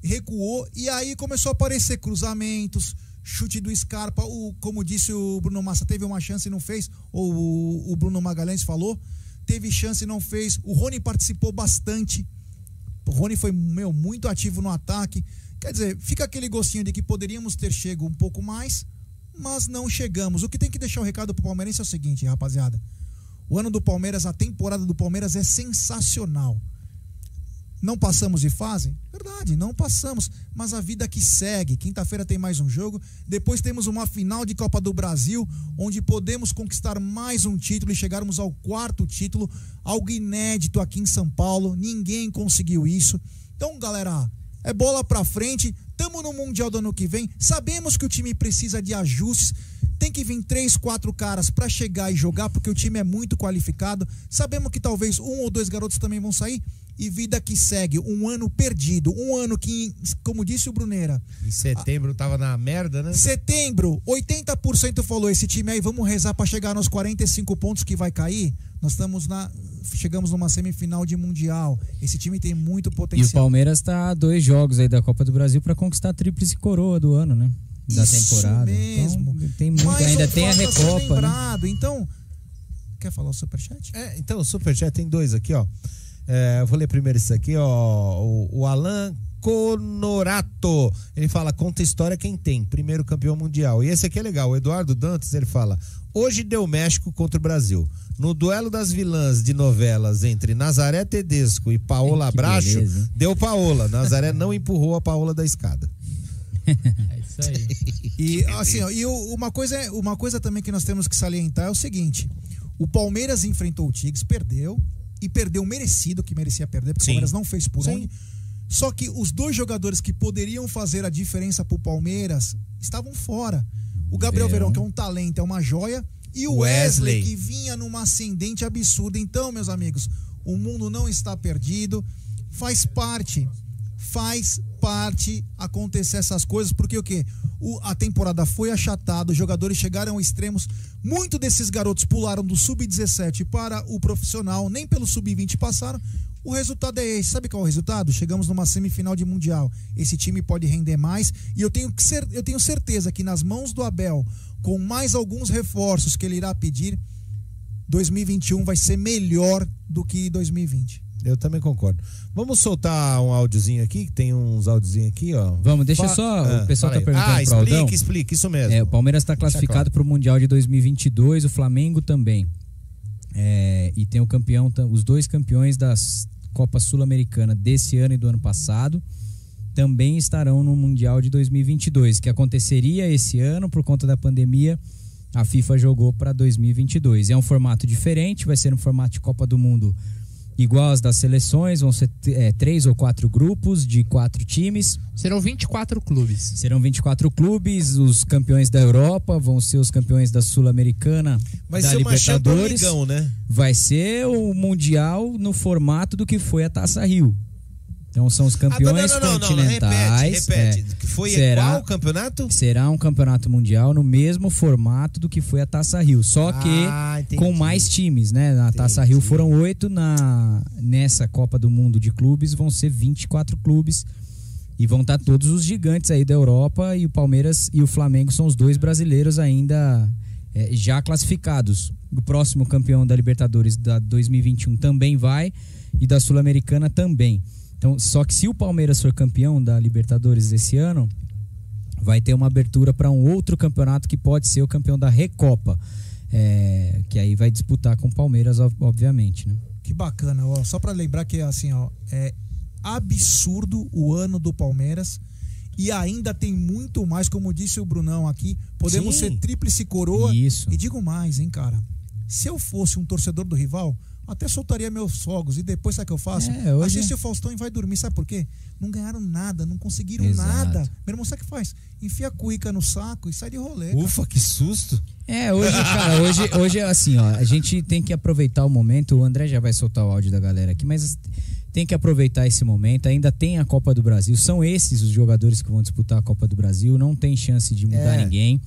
Recuou, e aí começou a aparecer cruzamentos, chute do Scarpa, o, como disse o Bruno Massa, teve uma chance e não fez, ou o, o Bruno Magalhães falou, teve chance e não fez. O Rony participou bastante. O Rony foi, meu, muito ativo no ataque. Quer dizer, fica aquele gostinho de que poderíamos ter chego um pouco mais, mas não chegamos. O que tem que deixar o recado pro Palmeirense é o seguinte, rapaziada. O ano do Palmeiras, a temporada do Palmeiras é sensacional. Não passamos de fase? Verdade, não passamos. Mas a vida que segue. Quinta-feira tem mais um jogo. Depois temos uma final de Copa do Brasil, onde podemos conquistar mais um título e chegarmos ao quarto título. Algo inédito aqui em São Paulo. Ninguém conseguiu isso. Então, galera, é bola pra frente. Tamo no Mundial do ano que vem. Sabemos que o time precisa de ajustes. Tem que vir três, quatro caras para chegar e jogar, porque o time é muito qualificado. Sabemos que talvez um ou dois garotos também vão sair e vida que segue. Um ano perdido. Um ano que, como disse o Bruneira. Em setembro tava na merda, né? Setembro, 80% falou esse time aí, vamos rezar para chegar nos 45 pontos que vai cair. Nós estamos na. Chegamos numa semifinal de Mundial. Esse time tem muito E o potencial. Palmeiras tá a dois jogos aí da Copa do Brasil para conquistar a tríplice coroa do ano, né? Da Isso temporada. mesmo. Então, tem muito, ainda tem a a ser Recopa, né? lembrado. Então, quer falar o superchat? É, então, o Superchat tem dois aqui, ó. É, eu vou ler primeiro esse aqui, ó. O, o Alan Conorato. Ele fala: conta história quem tem. Primeiro campeão mundial. E esse aqui é legal. O Eduardo Dantas, ele fala: hoje deu México contra o Brasil. No duelo das vilãs de novelas entre Nazaré Tedesco e Paola Que Bracho, beleza, deu Paola. Nazaré não empurrou a Paola da escada. É isso aí. E assim, ó, e o- uma coisa, é- uma coisa também que nós temos que salientar é o seguinte: o Palmeiras enfrentou o Tigres, perdeu e perdeu merecido, que merecia perder, porque Sim. o Palmeiras não fez por Sim. onde. Só que os dois jogadores que poderiam fazer a diferença pro Palmeiras estavam fora. O Gabriel Verão. Verão, que é um talento, é uma joia, e o Wesley. Wesley, que vinha numa ascendente absurda. Então, meus amigos, o mundo não está perdido, faz parte faz parte acontecer essas coisas, porque o quê? O, a temporada foi achatada, os jogadores chegaram a extremos. Muito desses garotos pularam do sub-17 para o profissional, nem pelo sub-20 passaram. O resultado é esse. Sabe qual é o resultado? Chegamos numa semifinal de mundial. Esse time pode render mais e eu tenho, cer- eu tenho certeza que nas mãos do Abel, com mais alguns reforços que ele irá pedir, 2021 vai ser melhor do que 2020. Eu também concordo. Vamos soltar um áudiozinho aqui, que tem uns áudiozinhos aqui, ó. Vamos, deixa Fa- só. Ah, o pessoal tá aí. perguntando Ah, explica, Aldão. explica, isso mesmo. É, o Palmeiras está classificado para o Mundial de 2022, o Flamengo também. É, e tem o campeão, os dois campeões das Copa Sul-Americana desse ano e do ano passado também estarão no Mundial de 2022, que aconteceria esse ano por conta da pandemia. A FIFA jogou para 2022. É um formato diferente, vai ser um formato de Copa do Mundo igual às das seleções, vão ser é, três ou quatro grupos de quatro times. Serão 24 clubes. Serão 24 clubes, os campeões da Europa vão ser os campeões da Sul-Americana, Vai da ser uma Libertadores. Né? Vai ser o Mundial no formato do que foi a Taça Rio. Então são os campeões Ah, não, não, não, não, continentais. repete, repete. é. Foi será, qual campeonato? Será um campeonato mundial no mesmo formato do que foi a Taça Rio, só Ah, que entendi. com mais times, né? Na Taça Rio foram oito, na nessa Copa do Mundo de clubes vão ser 24 clubes e vão estar todos os gigantes aí da Europa e o Palmeiras e o Flamengo são os dois brasileiros ainda é, já classificados. O próximo campeão da Libertadores da 2021 também vai e da Sul-Americana também. Então, só que se o Palmeiras for campeão da Libertadores esse ano, vai ter uma abertura para um outro campeonato que pode ser o campeão da Recopa. É, que aí vai disputar com o Palmeiras, ob- obviamente. Né? Que bacana, ó. Só pra lembrar que assim, ó, é absurdo o ano do Palmeiras e ainda tem muito mais, como disse o Brunão aqui, podemos Sim. ser tríplice coroa. Isso. E digo mais, hein, cara. Se eu fosse um torcedor do rival, até soltaria meus fogos e depois sabe o que eu faço? É, hoje- Assiste o Faustão e vai dormir, sabe por quê? Não ganharam nada, não conseguiram Exato. nada. Meu irmão, sabe o que faz? Enfia a cuíca no saco e sai de rolê. cara. Ufa, que susto. É, hoje, cara, hoje, hoje é assim, ó, a gente tem que aproveitar o momento, o André já vai soltar o áudio da galera aqui, mas tem que aproveitar esse momento, ainda tem a Copa do Brasil, são esses os jogadores que vão disputar a Copa do Brasil, não tem chance de mudar É. ninguém,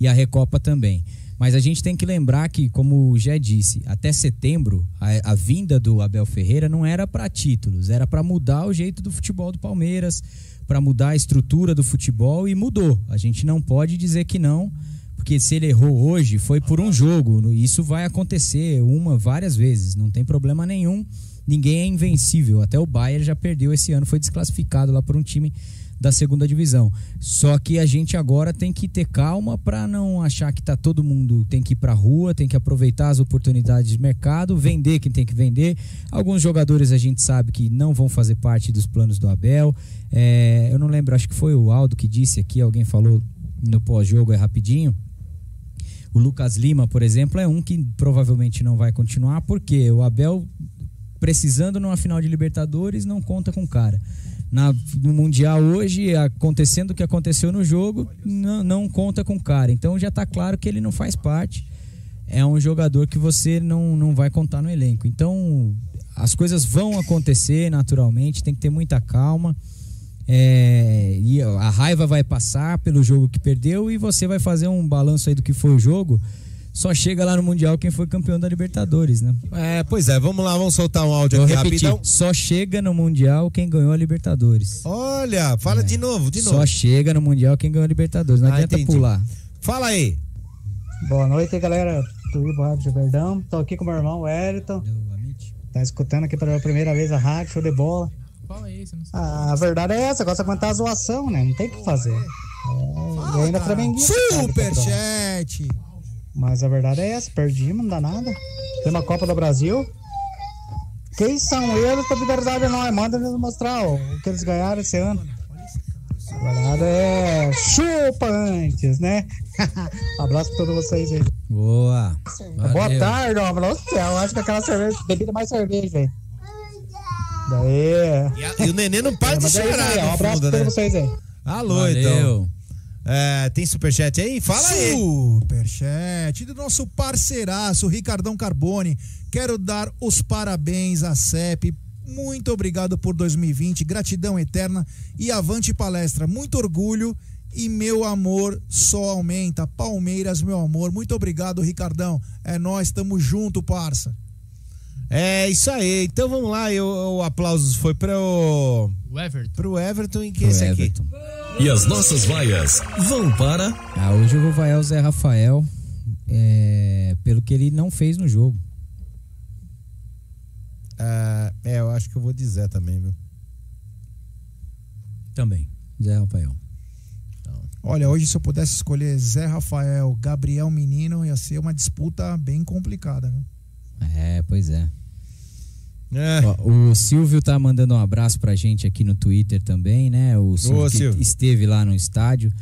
e a Recopa também. Mas a gente tem que lembrar que, como já disse, até setembro, a, a vinda do Abel Ferreira não era para títulos, era para mudar o jeito do futebol do Palmeiras, para mudar a estrutura do futebol e mudou. A gente não pode dizer que não, porque se ele errou hoje foi por um jogo. Isso vai acontecer uma, várias vezes, não tem problema nenhum. Ninguém é invencível. Até o Bayern já perdeu esse ano, foi desclassificado lá por um time da segunda divisão. Só que a gente agora tem que ter calma para não achar que tá todo mundo tem que ir para rua, tem que aproveitar as oportunidades de mercado, vender quem tem que vender. Alguns jogadores a gente sabe que não vão fazer parte dos planos do Abel. É, eu não lembro, acho que foi o Aldo que disse aqui, alguém falou no pós-jogo é rapidinho. O Lucas Lima, por exemplo, é um que provavelmente não vai continuar, porque o Abel, precisando numa final de Libertadores, não conta com o cara na, no Mundial hoje, acontecendo o que aconteceu no jogo, não, conta com o cara. Então já está claro que ele não faz parte. É um jogador que você não, não vai contar no elenco. Então as coisas vão acontecer naturalmente, tem que ter muita calma. É, e a raiva vai passar pelo jogo que perdeu e você vai fazer um balanço aí do que foi o jogo só chega lá no Mundial quem foi campeão da Libertadores, né? É, pois é, vamos lá, vamos soltar um áudio Vou aqui repetir, rapidão. Só chega no Mundial quem ganhou a Libertadores. Olha, fala É. de novo, de novo. Só chega no Mundial quem ganhou a Libertadores. Não Ah, adianta entendi. pular. Fala aí. Boa noite, galera do Ibo Rádio Verdão. Tô aqui com meu irmão, o Wellington. Tá escutando aqui pela primeira vez a rádio, show de bola. Qual é esse? Eu não sei. Ah, a verdade é essa, gosta de aguentar a zoação, né? Não tem o que fazer. É, e ainda flamenguista. sabe, patrão? Mas a verdade é essa, perdimos, não dá nada. Tem uma Copa do Brasil. Quem são eles pra fidelizar de nós? Manda eles mostrar ó, o que eles ganharam esse ano. A verdade é chupa antes, né? Abraço pra todos vocês aí. Boa. Boa Valeu. tarde, ó. Nossa, eu acho que aquela cerveja, bebida mais cerveja, velho. Daí. E o neném não para É, de é chorar aí, Um abraço fundo, pra né? todos vocês aí. Alô, Valeu. então. É, tem superchat aí? Fala aí. Superchat do nosso parceiraço, Ricardão Carbone. Quero dar os parabéns à CEP. Muito obrigado por 2020, gratidão eterna e avante palestra. Muito orgulho e meu amor só aumenta. Palmeiras, meu amor. Muito obrigado, Ricardão. É nós, tamo junto, parça. É isso aí. Então vamos lá. Eu, o aplausos foi para o Everton. pro Everton e que Pro esse Everton. aqui. E as nossas vaias vão para. Ah, hoje eu vou vaiar o Zé Rafael é, pelo que ele não fez no jogo. Ah, é, eu acho que eu vou dizer também, viu? Também. Zé Rafael. Olha, hoje se eu pudesse escolher Zé Rafael, Gabriel Menino, ia ser uma disputa bem complicada. Né? É, pois é. É. Ó, o Silvio tá mandando um abraço pra gente aqui no Twitter também, né? O Silvio, Silvio. esteve lá no estádio.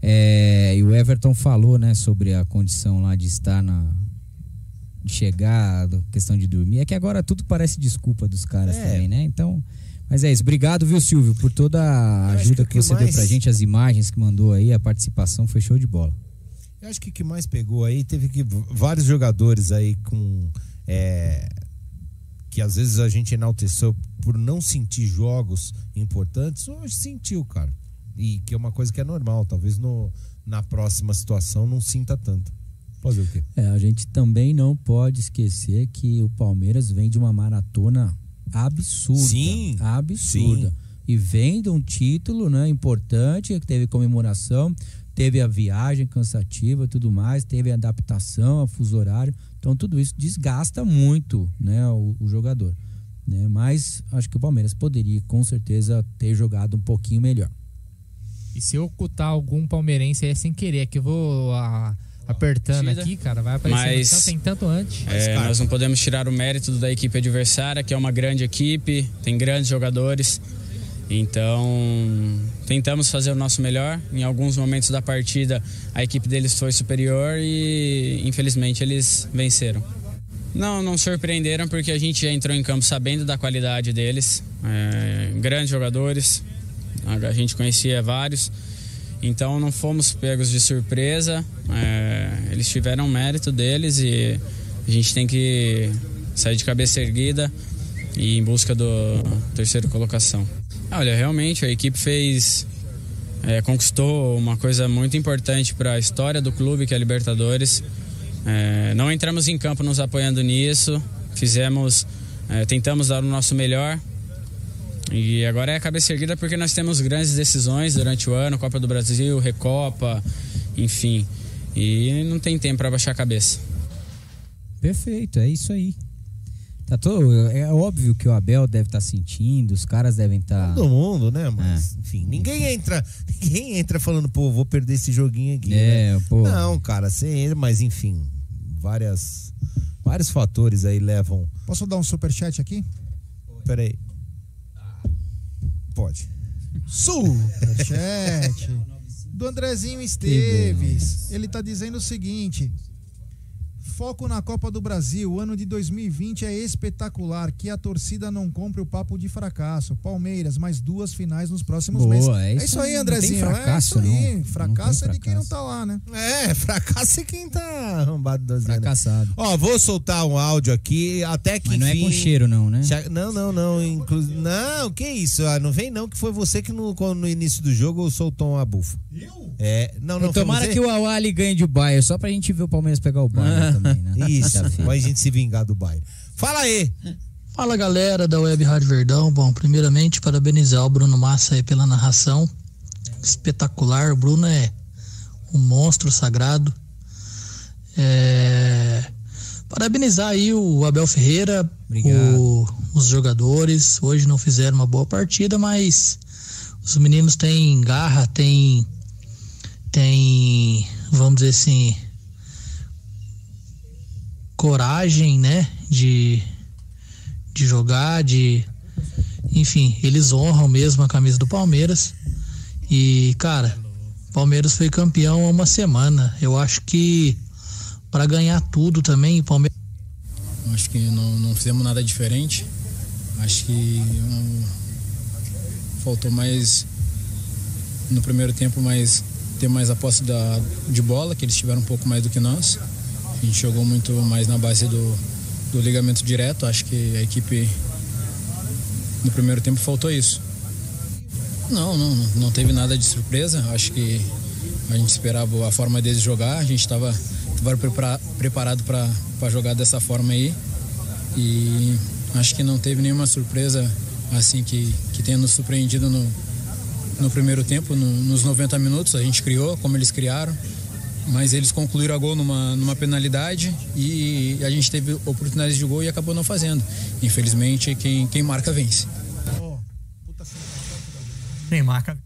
É, e o Everton falou, né, sobre a condição lá de estar na. de chegar, questão de dormir. É que agora tudo parece desculpa dos caras É. também, né? Então. Mas é isso. Obrigado, viu, Silvio, por toda a ajuda que que, você deu mais- pra gente, as imagens que mandou aí, a participação foi show de bola. Eu acho que o que mais pegou aí teve que vários jogadores aí com. é, que às vezes a gente enalteceu por não sentir jogos importantes, hoje sentiu, cara. E que é uma coisa que é normal. Talvez no, na próxima situação não sinta tanto. Fazer o quê? É, a gente também não pode esquecer que o Palmeiras vem de uma maratona absurda. Sim, Absurda. sim. E vem de um título né, importante, que teve comemoração, teve a viagem cansativa tudo mais, teve a adaptação a fuso horário. Então tudo isso desgasta muito né, o, o jogador. Né? Mas acho que o Palmeiras poderia com certeza ter jogado um pouquinho melhor. E se eu ocultar algum palmeirense aí é sem querer, que eu vou ah, apertando Tira. aqui, cara, vai aparecer Mas- tem tanto antes. É, nós não podemos tirar o mérito da equipe adversária, que é uma grande equipe, tem grandes jogadores. Então, tentamos fazer o nosso melhor. Em alguns momentos da partida, a equipe deles foi superior e, infelizmente, eles venceram. Não, não surpreenderam porque a gente já entrou em campo sabendo da qualidade deles. É, grandes jogadores, a gente conhecia vários. Então não fomos pegos de surpresa. é, eles tiveram mérito deles e a gente tem que sair de cabeça erguida e ir em busca do terceiro colocação. Olha, realmente a equipe fez é, conquistou uma coisa muito importante para a história do clube, que é a Libertadores. É, não entramos em campo nos apoiando nisso, fizemos, é, tentamos dar o nosso melhor. E agora é a cabeça erguida porque nós temos grandes decisões durante o ano, Copa do Brasil, Recopa, enfim. E não tem tempo para baixar a cabeça. Perfeito, é isso aí. Tá todo, é óbvio que o Abel deve estar sentindo, os caras devem estar. Todo mundo, né? Mas, enfim, ninguém entra, ninguém entra falando, pô, vou perder esse joguinho aqui. É, né? pô. Não, cara, você entra, mas enfim, várias, vários fatores aí levam. Posso dar um superchat aqui? Peraí. Pode. Superchat do Andrezinho Esteves. Ele tá dizendo o seguinte: Foco na Copa do Brasil. O ano de 2020 é espetacular. Que a torcida não compre o papo de fracasso. Palmeiras, mais duas finais nos próximos Boa, meses. é É isso isso aí, Andrezinho. tem fracasso, é isso aí. não. Fracasso Não é de quem não tá lá, né? É, fracasso é quem tá arrombado das. Fracassado. Ó, vou soltar um áudio aqui, até que Mas não é com cheiro, não, né? Não, não, não. Inclu... Não, que isso? Ah, não vem não, que foi você que no, no início do jogo soltou uma bufa. Eu? É, não, não E tomara que o Awali ganhe de Bayern, só pra gente ver o Palmeiras pegar o Bayern também, né? Isso, pra gente se vingar do bairro. Fala aí. Fala galera da Web Rádio Verdão. Bom, primeiramente parabenizar o Bruno Massa aí pela narração. Espetacular. O Bruno é um monstro sagrado. É, Parabenizar aí o Abel Ferreira, o- os jogadores. Hoje não fizeram uma boa partida, mas os meninos têm garra, têm, têm, vamos dizer assim, coragem, né, de, de jogar, de, enfim, eles honram mesmo a camisa do Palmeiras. E, cara, Palmeiras foi campeão há uma semana. Eu acho que para ganhar tudo também, Palmeiras Acho que não, não fizemos nada diferente. Acho que hum, faltou mais no primeiro tempo mais ter mais a posse da, de bola, que eles tiveram um pouco mais do que nós. A gente jogou muito mais na base do, do ligamento direto. Acho que a equipe no primeiro tempo faltou isso. Não, não, não teve nada de surpresa. Acho que a gente esperava a forma deles jogar. A gente estava preparado para jogar dessa forma aí. E acho que não teve nenhuma surpresa assim que, que tenha nos surpreendido no, no primeiro tempo, no- nos 90 minutos. A gente criou, como eles criaram. Mas eles concluíram a gol numa, numa penalidade e a gente teve oportunidades de gol e acabou não fazendo. Infelizmente, quem, quem marca vence. Quem marca.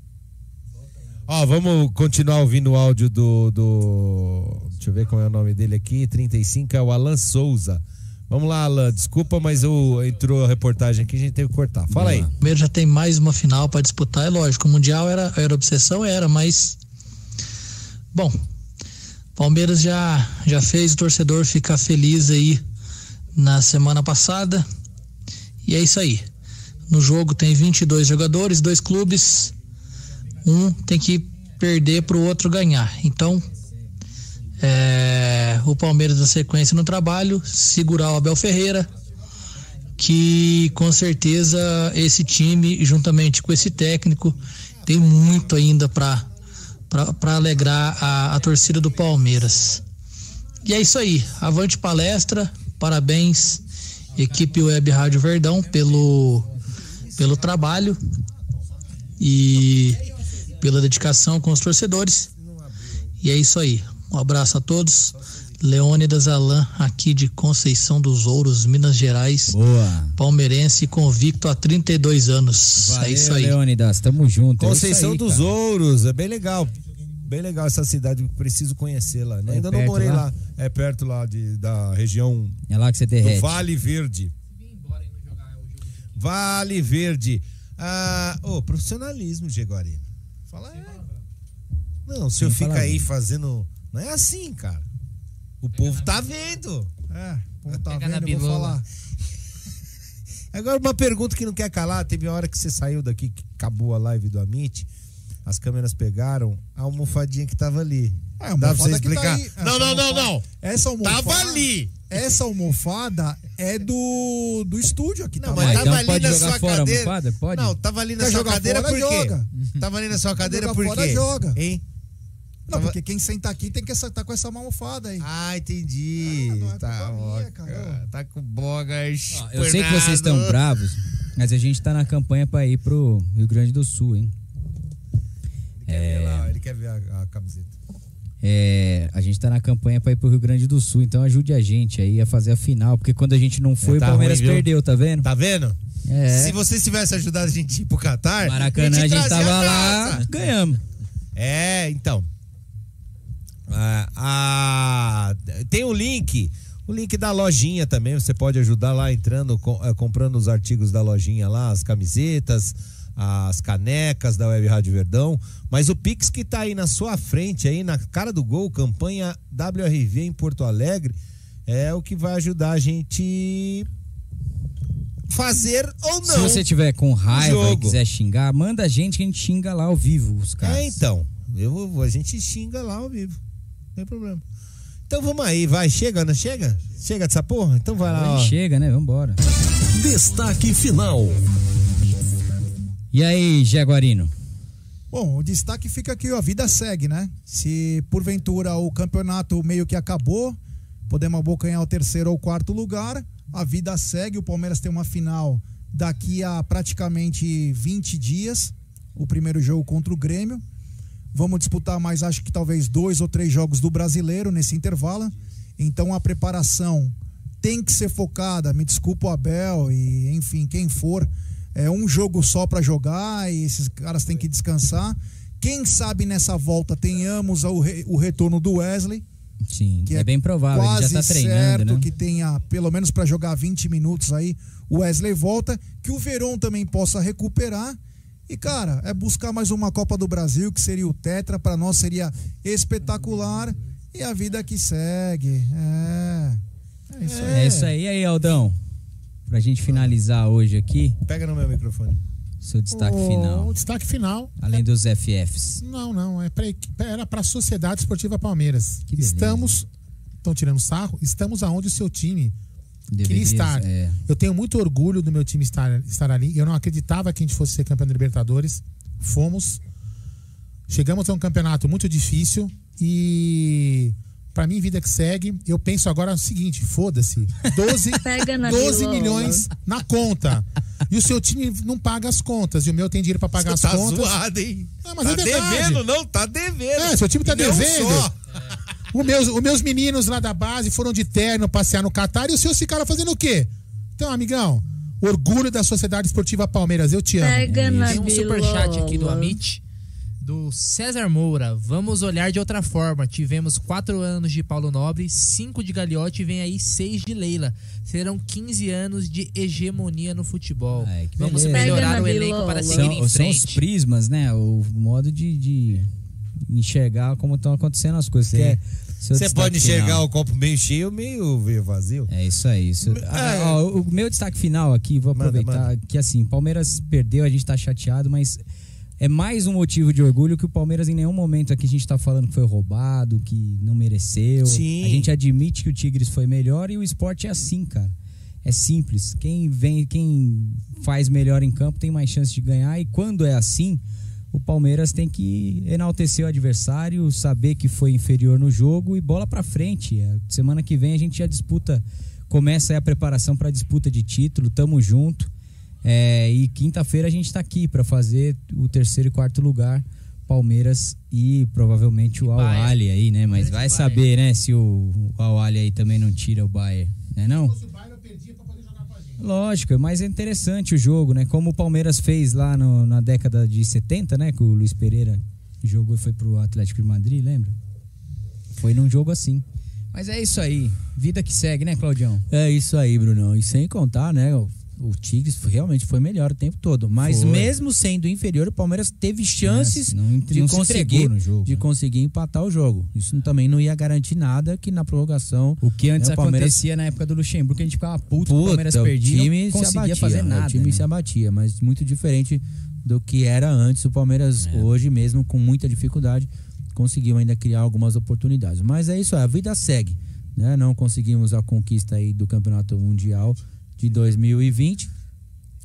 Ó, vamos continuar ouvindo o áudio do, do. Deixa eu ver qual é o nome dele aqui. 35 é o Alan Souza. Vamos lá, Alan. Desculpa, mas o, entrou a reportagem aqui, a gente teve que cortar. Fala aí. O Palmeiras já tem mais uma final para disputar, é lógico. O Mundial era, era obsessão, era, mas. Bom, Palmeiras já, já fez o torcedor ficar feliz aí na semana passada. E é isso aí. No jogo tem 22 jogadores, dois clubes. Um tem que perder para o outro ganhar. Então, é, o Palmeiras na sequência no trabalho, segurar o Abel Ferreira, que com certeza esse time, juntamente com esse técnico, tem muito ainda para para alegrar a, a torcida do Palmeiras. E é isso aí. Avante palestra. Parabéns, equipe Web Rádio Verdão, pelo, pelo trabalho e pela dedicação com os torcedores. E é isso aí. Um abraço a todos. Leônidas Alain, aqui de Conceição dos Ouros, Minas Gerais. Boa. Palmeirense convicto há 32 anos. Valeu, é isso aí. Leônidas, tamo junto. é Conceição aí, dos cara. Ouros, é bem legal. Bem legal essa cidade, preciso conhecê-la. né? É Ainda não morei lá? lá? É perto lá de, da região É lá que você do derrete. Vale Verde. Vale Verde. Ah, ô, profissionalismo, Geguarino. Fala aí. Não, o senhor Sem fica falar aí fazendo. Não é assim, cara. O povo tá vendo. É, o povo tá Pega vendo, eu vou bilola. falar. Agora, uma pergunta que não quer calar. Teve uma hora que você saiu daqui, que acabou a live do Amit. As câmeras pegaram a almofadinha que tava ali. É, a Dá pra você tá explicar? aí. não, não, não, almofada- não. Essa almofada. Tava ali. Essa almofada é do, do estúdio aqui. Não, tá mas tava então ali na sua fora cadeira. almofada? Pode? Não, tava ali na Quer sua jogar cadeira fora, por quê? joga. Tava ali na sua cadeira por fora, quê? joga. Hein? Não, porque quem senta aqui tem que estar com essa almofada aí. Ah, entendi. tá, ó, tá com bogas. Eu sei que vocês estão bravos, mas a gente tá na campanha pra ir pro Rio Grande do Sul, hein? É... Lá, ele quer ver a, a camiseta. É, a gente tá na campanha pra ir pro Rio Grande do Sul, então ajude a gente aí a fazer a final, porque quando a gente não foi, É, tá o Palmeiras ruim, perdeu, tá vendo? Tá vendo? É. Se vocês tivessem ajudado a gente a ir pro Catar, Maracanã, a gente trazia tava a lá, ganhamos. É, então. Ah, tem o link. O link da lojinha também, você pode ajudar lá entrando, com- eh, comprando os artigos da lojinha lá, as camisetas, as canecas da Web Rádio Verdão. Mas o Pix que tá aí na sua frente, aí na cara do gol, campanha WRV em Porto Alegre, é o que vai ajudar a gente fazer ou não. Se você tiver com raiva e quiser xingar, manda a gente que a gente xinga lá ao vivo os caras. É, então. Eu, vou- a gente xinga lá ao vivo. Não tem problema. Então vamos aí, vai. Chega, não chega? Chega dessa porra? Então vai lá, ó. Chega, né? Vambora. Destaque final. E aí, Jaguarino? Bom, o destaque fica ó, a vida segue, né? Se porventura o campeonato meio que acabou, podemos abocanhar o terceiro ou quarto lugar, a vida segue, o Palmeiras tem uma final daqui a praticamente 20 dias, o primeiro jogo contra o Grêmio. Vamos disputar mais, acho que talvez dois ou três jogos do brasileiro nesse intervalo. Então a preparação tem que ser focada. Me desculpa o Abel e, enfim, quem for. É um jogo só para jogar e esses caras têm que descansar. Quem sabe nessa volta tenhamos o, re- o retorno do Wesley. Sim, Que é, bem provável, ele Quase já tá treinando, certo né? que tenha, pelo menos para jogar 20 minutos aí, o Wesley volta. Que o Verón também possa recuperar. E, cara, é buscar mais uma Copa do Brasil, que seria o Tetra. Para nós seria espetacular. E a vida que segue. É. É isso aí. É isso aí. Aí, Aldão? Pra gente finalizar hoje aqui, Pega no meu microfone. seu destaque O- final. O destaque final. Além dos FFs. Não, não. É pra, era para a Sociedade Esportiva Palmeiras. beleza. estamos. Estão tirando sarro. Estamos aonde o seu time Deveria, queria estar. é. Eu tenho muito orgulho do meu time estar, estar ali. Eu não acreditava que a gente fosse ser campeão da Libertadores. Fomos. Chegamos a um campeonato muito difícil e para mim vida que segue, eu penso agora o seguinte, foda-se. 12, Pega na 12 bilola. milhões na conta. E o seu time não paga as contas e o meu tem dinheiro para pagar Você as tá contas. zoado, hein? Ah, mas tá é verdade. devendo, não? Tá devendo. É, seu time tá E não devendo. só. Os meus, os meus meninos lá da base foram de terno passear no Catar e os seus ficaram fazendo o quê? Então, amigão, orgulho da Sociedade Esportiva Palmeiras, eu te amo. Pega na Tem um superchat aqui do. Amit, do César Moura. Vamos olhar de outra forma. Tivemos quatro anos de Paulo Nobre, cinco de Gagliotti e vem aí seis de Leila. Serão 15 anos de hegemonia no futebol. Vamos beleza. melhorar o elenco para seguir em São, são os frente. prismas, né? O modo de, de enxergar como estão acontecendo as coisas. É Você pode enxergar final. o copo meio cheio ou meio meio vazio. É isso aí. Isso. Ah, É. ó, o meu destaque final aqui, vou Manda, aproveitar manda. que assim, Palmeiras perdeu, a gente tá chateado, mas é mais um motivo de orgulho que o Palmeiras em nenhum momento aqui a gente tá falando que foi roubado, que não mereceu. Sim. A gente admite que o Tigres foi melhor e o esporte é assim, cara. É simples. Quem vem, quem faz melhor em campo tem mais chance de ganhar e quando é assim, o Palmeiras tem que enaltecer o adversário, saber que foi inferior no jogo e bola pra frente. É, Semana que vem a gente já disputa, começa aí a preparação para disputa de título, tamo junto. É, e quinta-feira a gente tá aqui para fazer o terceiro e quarto lugar, Palmeiras e provavelmente o Al Bayern. Ali aí, né? Mas vai Bayern. saber, né, se o, o Al Ali aí também não tira o Bayern, né não? Lógico, é mais interessante o jogo, né? Como o Palmeiras fez lá no- na década de 70, né? Que o Luiz Pereira jogou e foi pro Atlético de Madrid, lembra? Foi num jogo assim. Mas é isso aí. Vida que segue, né, Claudião? É isso aí, Brunão. E sem contar, né? O, Tigres realmente foi melhor o tempo todo. Mas Foi. mesmo sendo inferior, o Palmeiras teve chances É, não- de não conseguir jogo, de né? conseguir empatar o jogo. Isso também não ia garantir nada que na prorrogação O que antes né, o Palmeiras acontecia na época do Luxemburgo, que a gente ficava puto, o Puta, Palmeiras o perdia, time não se conseguia abatia, fazer nada. O time né? se abatia, mas muito diferente do que era antes. O Palmeiras É. hoje mesmo, com muita dificuldade, conseguiu ainda criar algumas oportunidades. Mas é isso aí, a vida segue. Né? Não conseguimos a conquista aí do Campeonato Mundial de 2020,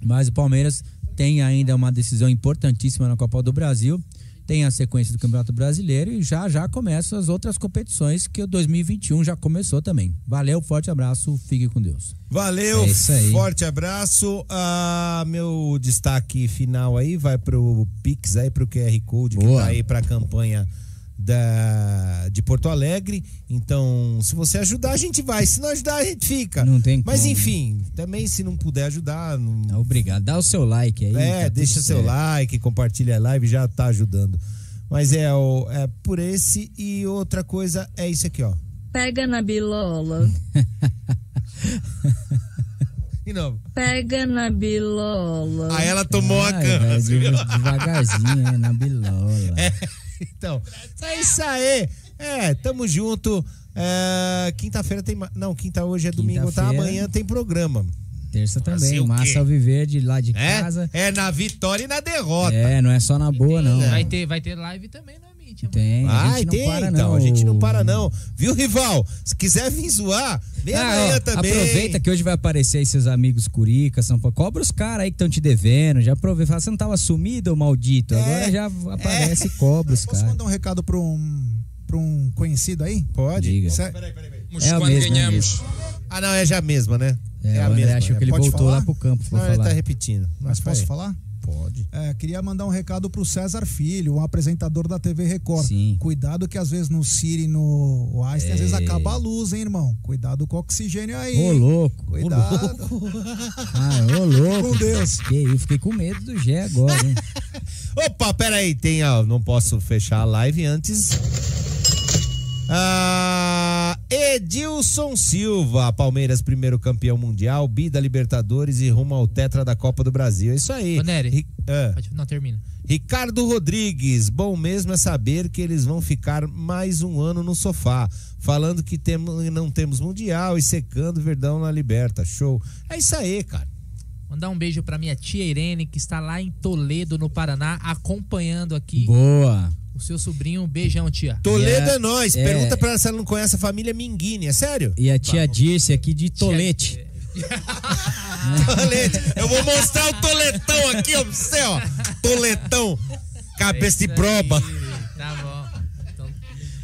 mas o Palmeiras tem ainda uma decisão importantíssima na Copa do Brasil. tem a sequência do Campeonato Brasileiro e já já começam as outras competições que o 2021 já começou também. Valeu, forte abraço, fique com Deus. Valeu, É forte abraço. Ah, meu destaque final aí vai pro Pix aí pro QR Code que Boa. tá aí pra campanha da de Porto Alegre. Então, se você ajudar, a gente vai. Se não ajudar, a gente fica. Não tem Mas como. enfim, também se não puder ajudar, não... Obrigado. Dá o seu like aí. É, tá deixa seu certo. like, compartilha a live, já tá ajudando. Mas é, o, é por esse e outra coisa é isso aqui, ó. Pega na bilola. De novo. Pega na bilola. Aí ela tomou a cama. você viu? devagarzinho, é, na bilola. É, então, é isso aí. É, tamo junto. É, quinta-feira tem. Não, quinta hoje é domingo, tá? Amanhã tem programa. Terça também, o Massa? Alviverde lá de É, casa. é na vitória e na derrota. É, não é só na boa, não. Vai ter, vai ter live também no Tem, a não tem, para, então. não. A gente não para, não. Viu, rival? Se quiser vir zoar, vem Ah, amanhã ó, também. Aproveita que hoje vai aparecer aí seus amigos Curica, São Paulo. Cobra os caras aí que estão te devendo. Já aproveita. Fala, você não tava sumido, maldito. É, Agora já aparece e cobra os Posso caras. mandar um recado pra um, pra um conhecido aí? Pode. Diga. Cê- Mas É a quando mesma, ganhamos. Ah, não, é já a mesma, né? É, a o André mesma. achou é. que ele Pode voltou falar? lá pro campo Não, ele falar. tá repetindo. Mas vai. posso falar? Pode. É, queria mandar um recado pro César Filho, um apresentador da TV Record. Sim. Cuidado que às vezes no Siri e no Einstein, às vezes Ei. acaba a luz, hein, irmão? Cuidado com o oxigênio aí. Ô, louco. Cuidado. Ah, ô, louco. Com Deus. Que eu fiquei com medo do Gé agora, hein? Opa, peraí, tem, ó, não posso fechar a live antes. Ah, Edilson Silva, Palmeiras primeiro campeão mundial, bi da Libertadores e rumo ao tetra da Copa do Brasil. É isso aí. Ô, Nery. Ri- ah. Não, termina. Ricardo Rodrigues, bom mesmo é saber que eles vão ficar mais um ano no sofá, falando que temos, não temos mundial e secando Verdão na Liberta. Show. É isso aí, cara. Mandar um beijo pra minha tia Irene, que está lá em Toledo, no Paraná, acompanhando aqui Boa. o seu sobrinho. Um beijão, tia. Toledo E a- é nós. é- Pergunta pra ela se ela não conhece a família Minguini. É sério? E a tia Dirce aqui de Tolete. Tolete. Eu vou mostrar o toletão aqui, ó, pra você, ó. Toletão. Cabeça de broba. Tá bom. Então,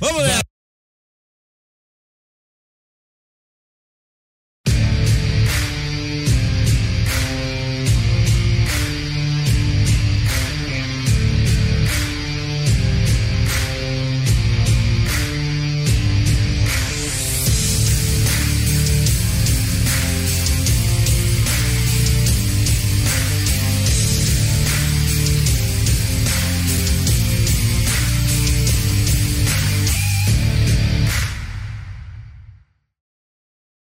Vamos, galera.